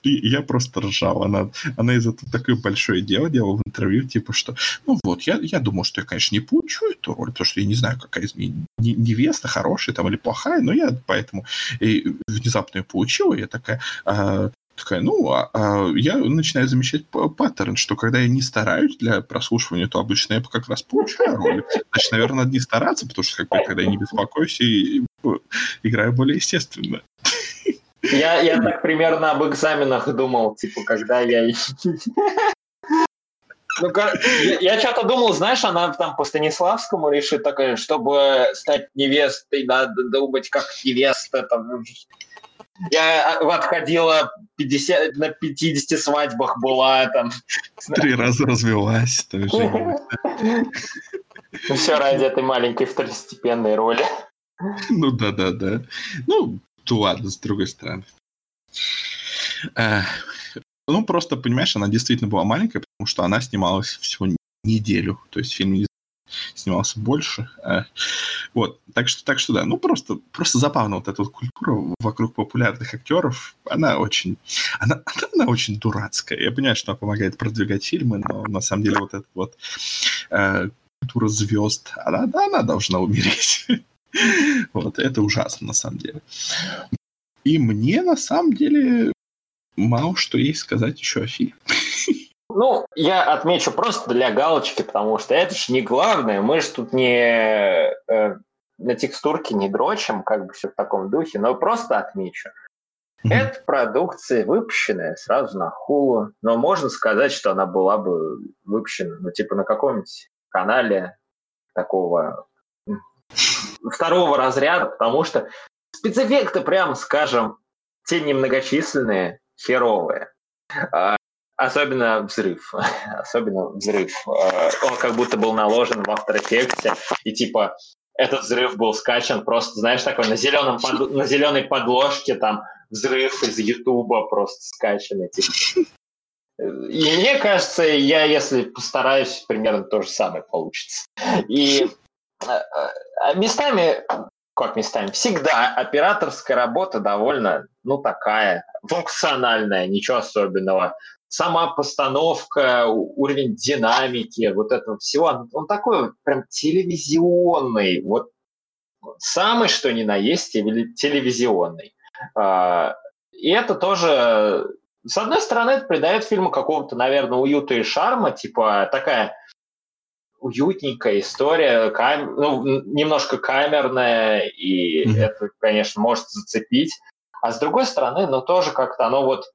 И я просто ржал. Она, она из этого такое большое дело делала в интервью, типа, что, ну вот, я, я думал, что я, конечно, не получу эту роль, потому что я не знаю, какая из меня невеста, хорошая там или плохая, но я поэтому и внезапно ее получила, и я такая, а, такая, ну, а, а, я начинаю замечать паттерн, что когда я не стараюсь для прослушивания, то обычно я как раз получаю роль. Значит, наверное, надо не стараться, потому что как бы, когда я не беспокоюсь и, и играю более естественно. Я, я так примерно об экзаменах думал, типа, когда я... Ну, я, я что-то думал, знаешь, она там по Станиславскому решит такая, чтобы стать невестой, надо думать, как невеста. Там. Я отходила 50, на 50 свадьбах была там. Три раза развелась. Ну, все ради этой маленькой второстепенной роли. Ну да, да, да. Ну, то ладно, с другой стороны. Ну, просто, понимаешь, она действительно была маленькая, потому что она снималась всего неделю. То есть фильм не снимался больше. Вот, так что, так что да, ну просто, просто забавно вот эта вот культура вокруг популярных актеров, она очень, она, она очень дурацкая. Я понимаю, что она помогает продвигать фильмы, но на самом деле вот эта вот э, культура звезд, она, она должна умереть. Вот, это ужасно на самом деле. И мне на самом деле мало что есть сказать еще о фильме. Ну, я отмечу просто для галочки, потому что это же не главное. Мы же тут не э, на текстурке не дрочим, как бы все в таком духе, но просто отмечу. Mm-hmm. Это продукция, выпущенная сразу на хулу, но можно сказать, что она была бы выпущена, ну, типа на каком-нибудь канале такого второго разряда, потому что спецэффекты, прямо скажем, те немногочисленные, херовые. А, Особенно взрыв. Особенно взрыв. Э, он как будто был наложен в After Effects, и типа этот взрыв был скачан просто, знаешь, такой на, зеленом под... на зеленой подложке, там взрыв из Ютуба просто скачанный. Типа. И мне кажется, я, если постараюсь, примерно то же самое получится. И местами, как местами, всегда операторская работа довольно, ну, такая, функциональная, ничего особенного сама постановка, уровень динамики, вот этого всего, он, он такой прям телевизионный, вот самый что ни на есть телевизионный. А, и это тоже, с одной стороны, это придает фильму какого-то, наверное, уюта и шарма, типа такая уютненькая история, кам... ну, немножко камерная, и mm-hmm. это, конечно, может зацепить. А с другой стороны, ну, тоже как-то оно вот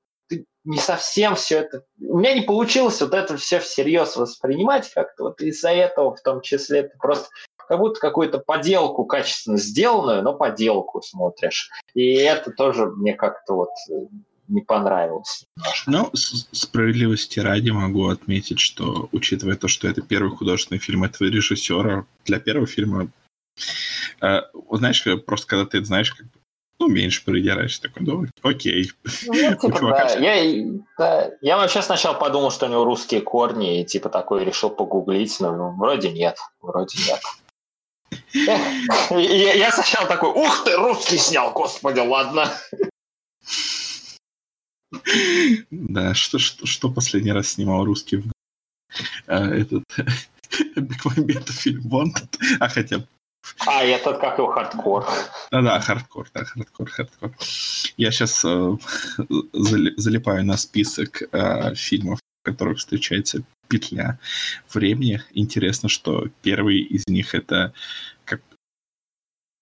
не совсем все это... У меня не получилось вот это все всерьез воспринимать как-то. Вот из-за этого в том числе ты просто как будто какую-то поделку качественно сделанную, но поделку смотришь. И это тоже мне как-то вот э, не понравилось. Немножко. Ну, справедливости ради могу отметить, что, учитывая то, что это первый художественный фильм этого режиссера, для первого фильма э, знаешь, просто когда ты знаешь, как ну, меньше придираешься. Такой, ну, окей. Ну, типа, да. я, да. я вообще сначала подумал, что у него русские корни, и типа такой решил погуглить, но ну, вроде нет, вроде нет. Я, я сначала такой, ух ты, русский снял, господи, ладно. Да, что, что, что последний раз снимал русский? А, этот Бекмамбетов фильм Wanted, а хотя а, этот как его хардкор. Да-да, хардкор, да, хардкор, хардкор. Я сейчас э, залипаю на список э, фильмов, в которых встречается петля времени. Интересно, что первый из них это как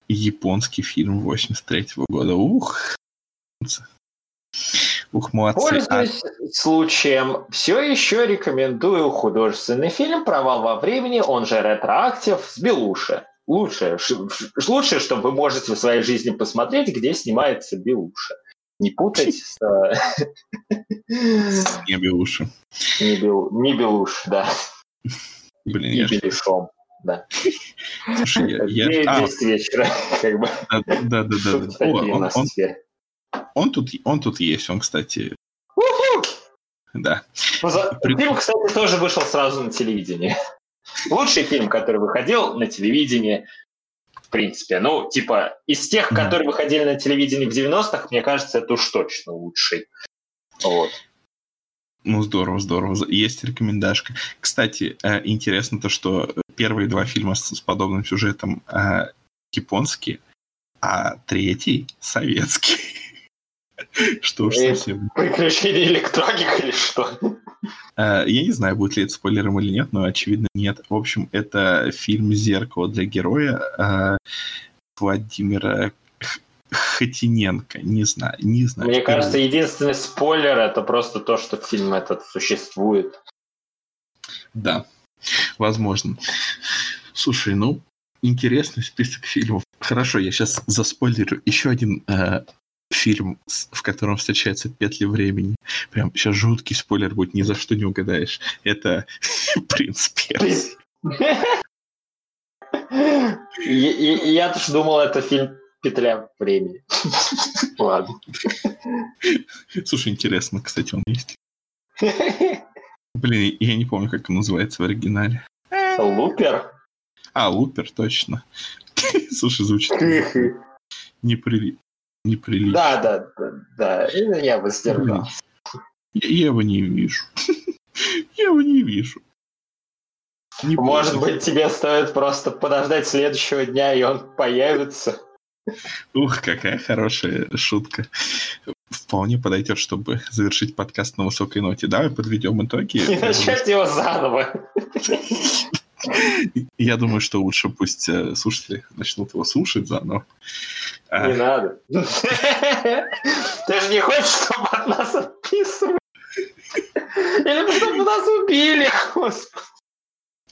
японский фильм 83-го года. Ух! Ух, молодцы. Пользуясь а... случаем, все еще рекомендую художественный фильм «Провал во времени», он же «Ретроактив» с Белуши лучшее, лучшее, что вы можете в своей жизни посмотреть, где снимается Белуша. Не путать с... Не Белуша. Не, бел... не Белуш, да. Блин, я Белишом, да. Слушай, я... я... 10 а, вечера, как бы. Да, да, да. да. О, он, тут, он тут есть, он, кстати... Да. Ну, за... Фильм, кстати, тоже вышел сразу на телевидении. Лучший фильм, который выходил на телевидении, в принципе. Ну, типа, из тех, которые выходили на телевидении в 90-х, мне кажется, это уж точно лучший. Вот. Ну, здорово, здорово. Есть рекомендашка. Кстати, э, интересно то, что первые два фильма с подобным сюжетом э, японские, а третий советский. Что уж совсем. Приключения электроника или что? Э, я не знаю, будет ли это спойлером или нет, но очевидно нет. В общем, это фильм «Зеркало для героя» э, Владимира Хотиненко. Не знаю, не знаю. Мне кажется, единственный спойлер это просто то, что фильм этот существует. Да, возможно. Слушай, ну, интересный список фильмов. Хорошо, я сейчас заспойлерю еще один э, фильм, в котором встречаются петли времени. Прям сейчас жуткий спойлер будет, ни за что не угадаешь. Это «Принц Перси». Я тоже думал, это фильм «Петля времени». Ладно. Слушай, интересно, кстати, он есть. Блин, я не помню, как он называется в оригинале. Лупер? А, Лупер, точно. Слушай, звучит неприли... неприлично. Да, да, да, да. Я бы сдержался. Я, я его не вижу. я его не вижу. Не Может помню. быть, тебе стоит просто подождать следующего дня, и он появится. Ух, какая хорошая шутка. Вполне подойдет, чтобы завершить подкаст на высокой ноте. Давай подведем итоги. И начать его заново. Я думаю, что лучше пусть э, слушатели начнут его слушать заново. Не надо. Ты же не хочешь, чтобы от нас отписывали? Или чтобы нас убили, господи.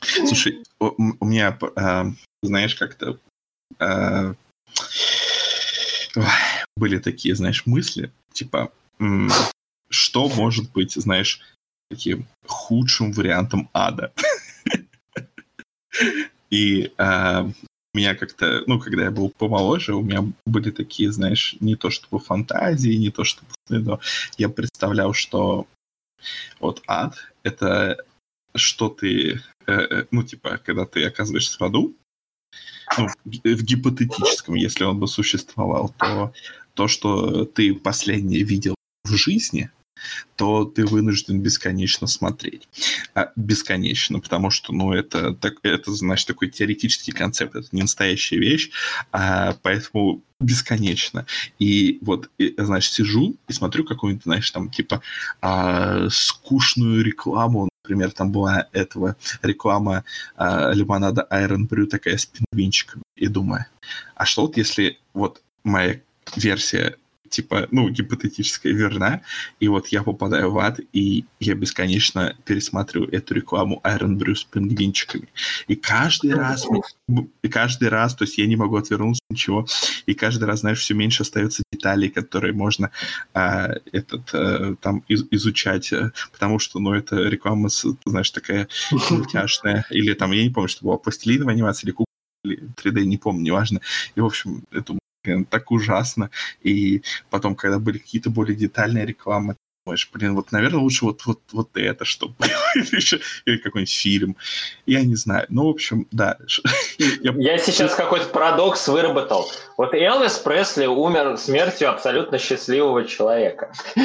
Слушай, у, меня, э, знаешь, как-то э, были такие, знаешь, мысли, типа, что может быть, знаешь, таким худшим вариантом ада? И э, меня как-то, ну, когда я был помоложе, у меня были такие, знаешь, не то чтобы фантазии, не то чтобы... Но я представлял, что вот ад — это что ты, э, э, ну, типа, когда ты оказываешься в аду, ну, в гипотетическом, если он бы существовал, то то, что ты последнее видел в жизни, то ты вынужден бесконечно смотреть. А, бесконечно, потому что, ну, это, так, это, значит, такой теоретический концепт, это не настоящая вещь, а, поэтому бесконечно. И вот, и, значит, сижу и смотрю какую-нибудь, знаешь, там, типа, а, скучную рекламу, например, там была этого реклама а, лимонада Iron Brew такая с пингвинчиками, и думаю, а что вот если вот моя версия типа, ну, гипотетическая верна, и вот я попадаю в ад, и я бесконечно пересматриваю эту рекламу Iron Brew с пингвинчиками. И каждый раз, и каждый раз, то есть я не могу отвернуться, ничего, и каждый раз, знаешь, все меньше остается деталей, которые можно а, этот, а, там из, изучать, а, потому что, ну, это реклама, знаешь, такая мультяшная, или там, я не помню, что было, пластилиновая анимация или или 3D, не помню, неважно. И, в общем, эту так ужасно. И потом, когда были какие-то более детальные рекламы, думаешь, блин, вот, наверное, лучше вот, вот, вот это, чтобы или какой-нибудь фильм. Я не знаю. Ну, в общем, да. Я, Я сейчас какой-то парадокс выработал. Вот Элвис Пресли умер смертью абсолютно счастливого человека. Но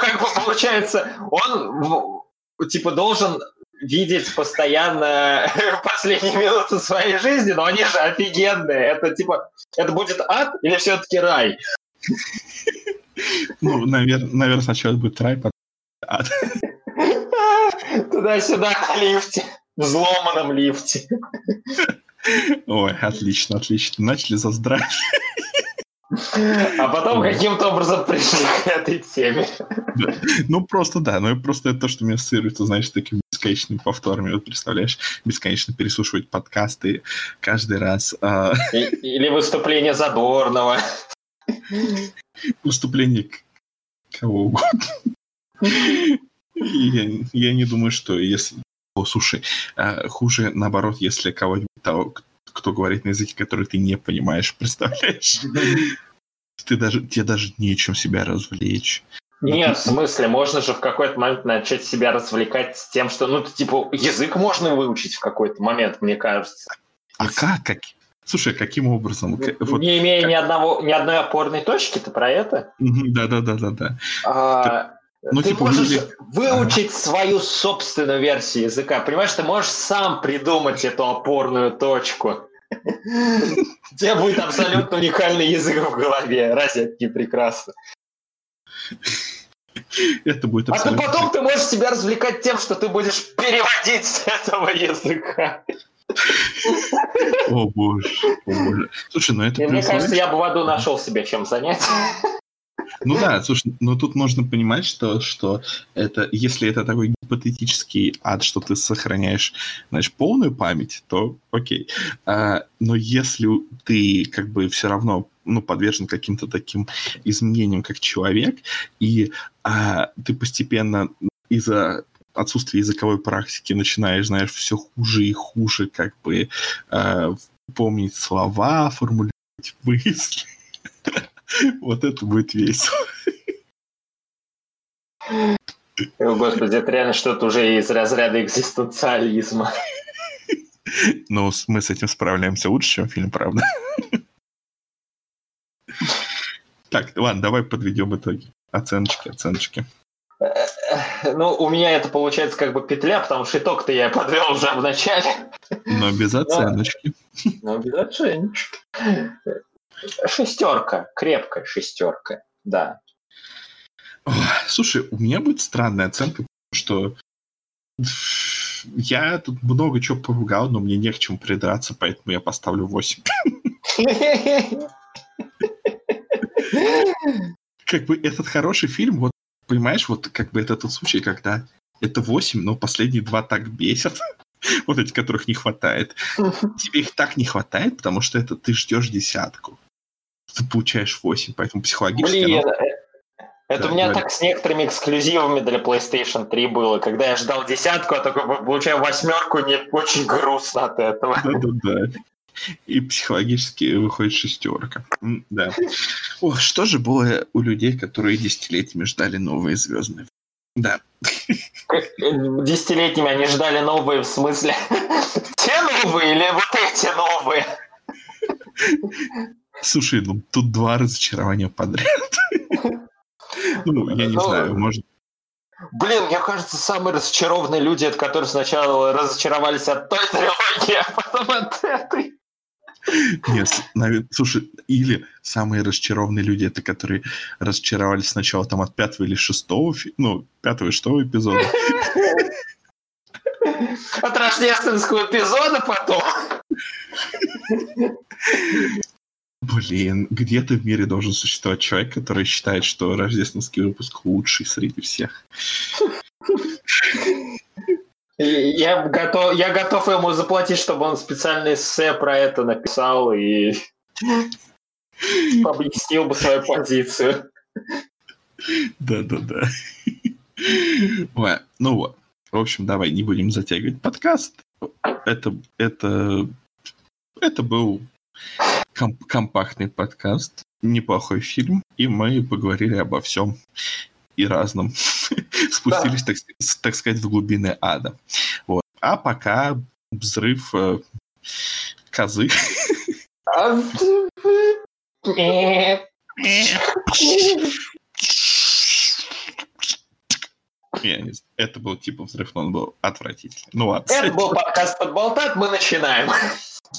как бы получается, он типа должен видеть постоянно последние минуты своей жизни, но они же офигенные. Это типа, это будет ад или все-таки рай? Ну, наверное, навер сначала будет рай, потом ад. Туда-сюда на лифте, в взломанном лифте. Ой, отлично, отлично. Начали за здравие. А потом каким-то образом пришли к этой теме. Ну, просто да. Ну, просто это то, что меня ассоциируется, знаешь, такими бесконечными повторами. Вот представляешь, бесконечно переслушивать подкасты каждый раз. А. Или выступление Задорнова. Выступление кого угодно. Я, я не думаю, что если... О, слушай, а, хуже наоборот, если кого-нибудь того, кто говорит на языке, который ты не понимаешь, представляешь? Ты даже, тебе даже нечем себя развлечь. Нет, в смысле, можно же в какой-то момент начать себя развлекать с тем, что, ну, типа, язык можно выучить в какой-то момент, мне кажется. А как? как? Слушай, каким образом? Не вот, имея как... ни, одного, ни одной опорной точки, ты про это? Да-да-да-да-да. А, ну, ты типа, можешь люди... выучить ага. свою собственную версию языка. Понимаешь, ты можешь сам придумать эту опорную точку. У тебя будет абсолютно уникальный язык в голове. Разве это не прекрасно? Это будет абсолютно... А то потом ты можешь себя развлекать тем, что ты будешь переводить с этого языка. О боже, о боже. Слушай, ну это... Мне кажется, я бы в аду нашел себе чем занять. Ну да, слушай, но тут нужно понимать, что, что это, если это такой гипотетический ад, что ты сохраняешь, знаешь, полную память, то окей. А, но если ты как бы все равно ну, подвержен каким-то таким изменениям как человек, и а, ты постепенно из-за отсутствия языковой практики начинаешь, знаешь, все хуже и хуже как бы э, помнить слова, формулировать мысли. Вот это будет весело. О, Господи, это реально что-то уже из разряда экзистенциализма. Ну, мы с этим справляемся лучше, чем фильм, правда? Так, ладно, давай подведем итоги. Оценочки, оценочки. Ну, у меня это получается как бы петля, потому что итог-то я подвел уже в начале. Но без оценочки. Ну, без оценочки. Шестерка, крепкая шестерка, да. Слушай, у меня будет странная оценка, потому что я тут много чего поругал, но мне не к чему придраться, поэтому я поставлю 8. Как бы этот хороший фильм, вот, понимаешь, вот как бы это тот случай, когда это 8, но последние два так бесят. Вот эти, которых не хватает. Тебе их так не хватает, потому что это ты ждешь десятку. Ты получаешь 8, поэтому психологически... Блин, оно- э, это Да, у меня говори. так с некоторыми эксклюзивами для PlayStation 3 было. Когда я ждал десятку, а только получаю восьмерку, мне очень грустно от этого. Да-да-да. И психологически выходит шестерка. Да. О, что же было у людей, которые десятилетиями ждали новые звездные? Да. Десятилетними они ждали новые, в смысле, те новые или вот эти новые? Слушай, ну тут два разочарования подряд. Ну, я не Ну, знаю, может... Блин, мне кажется, самые разочарованные люди, это которые сначала разочаровались от той трилогии, а потом от этой. Нет, с- наве- слушай, или самые разочарованные люди, это которые разочаровались сначала там от пятого или шестого, ну, пятого и шестого эпизода. От рождественского эпизода потом. Блин, где-то в мире должен существовать человек, который считает, что рождественский выпуск лучший среди всех. Я готов, я готов ему заплатить, чтобы он специальное эссе про это написал и объяснил бы свою позицию. Да-да-да. Ну вот. В общем, давай не будем затягивать подкаст. Это, это, это был ком- компактный подкаст, неплохой фильм, и мы поговорили обо всем и разном. Спустились, так, так сказать, в глубины ада. Вот. А пока взрыв э, козы. Я не знаю, это был типа взрыв, но он был отвратительный. Ну ладно. Это был подкаст «Подболтат», мы начинаем.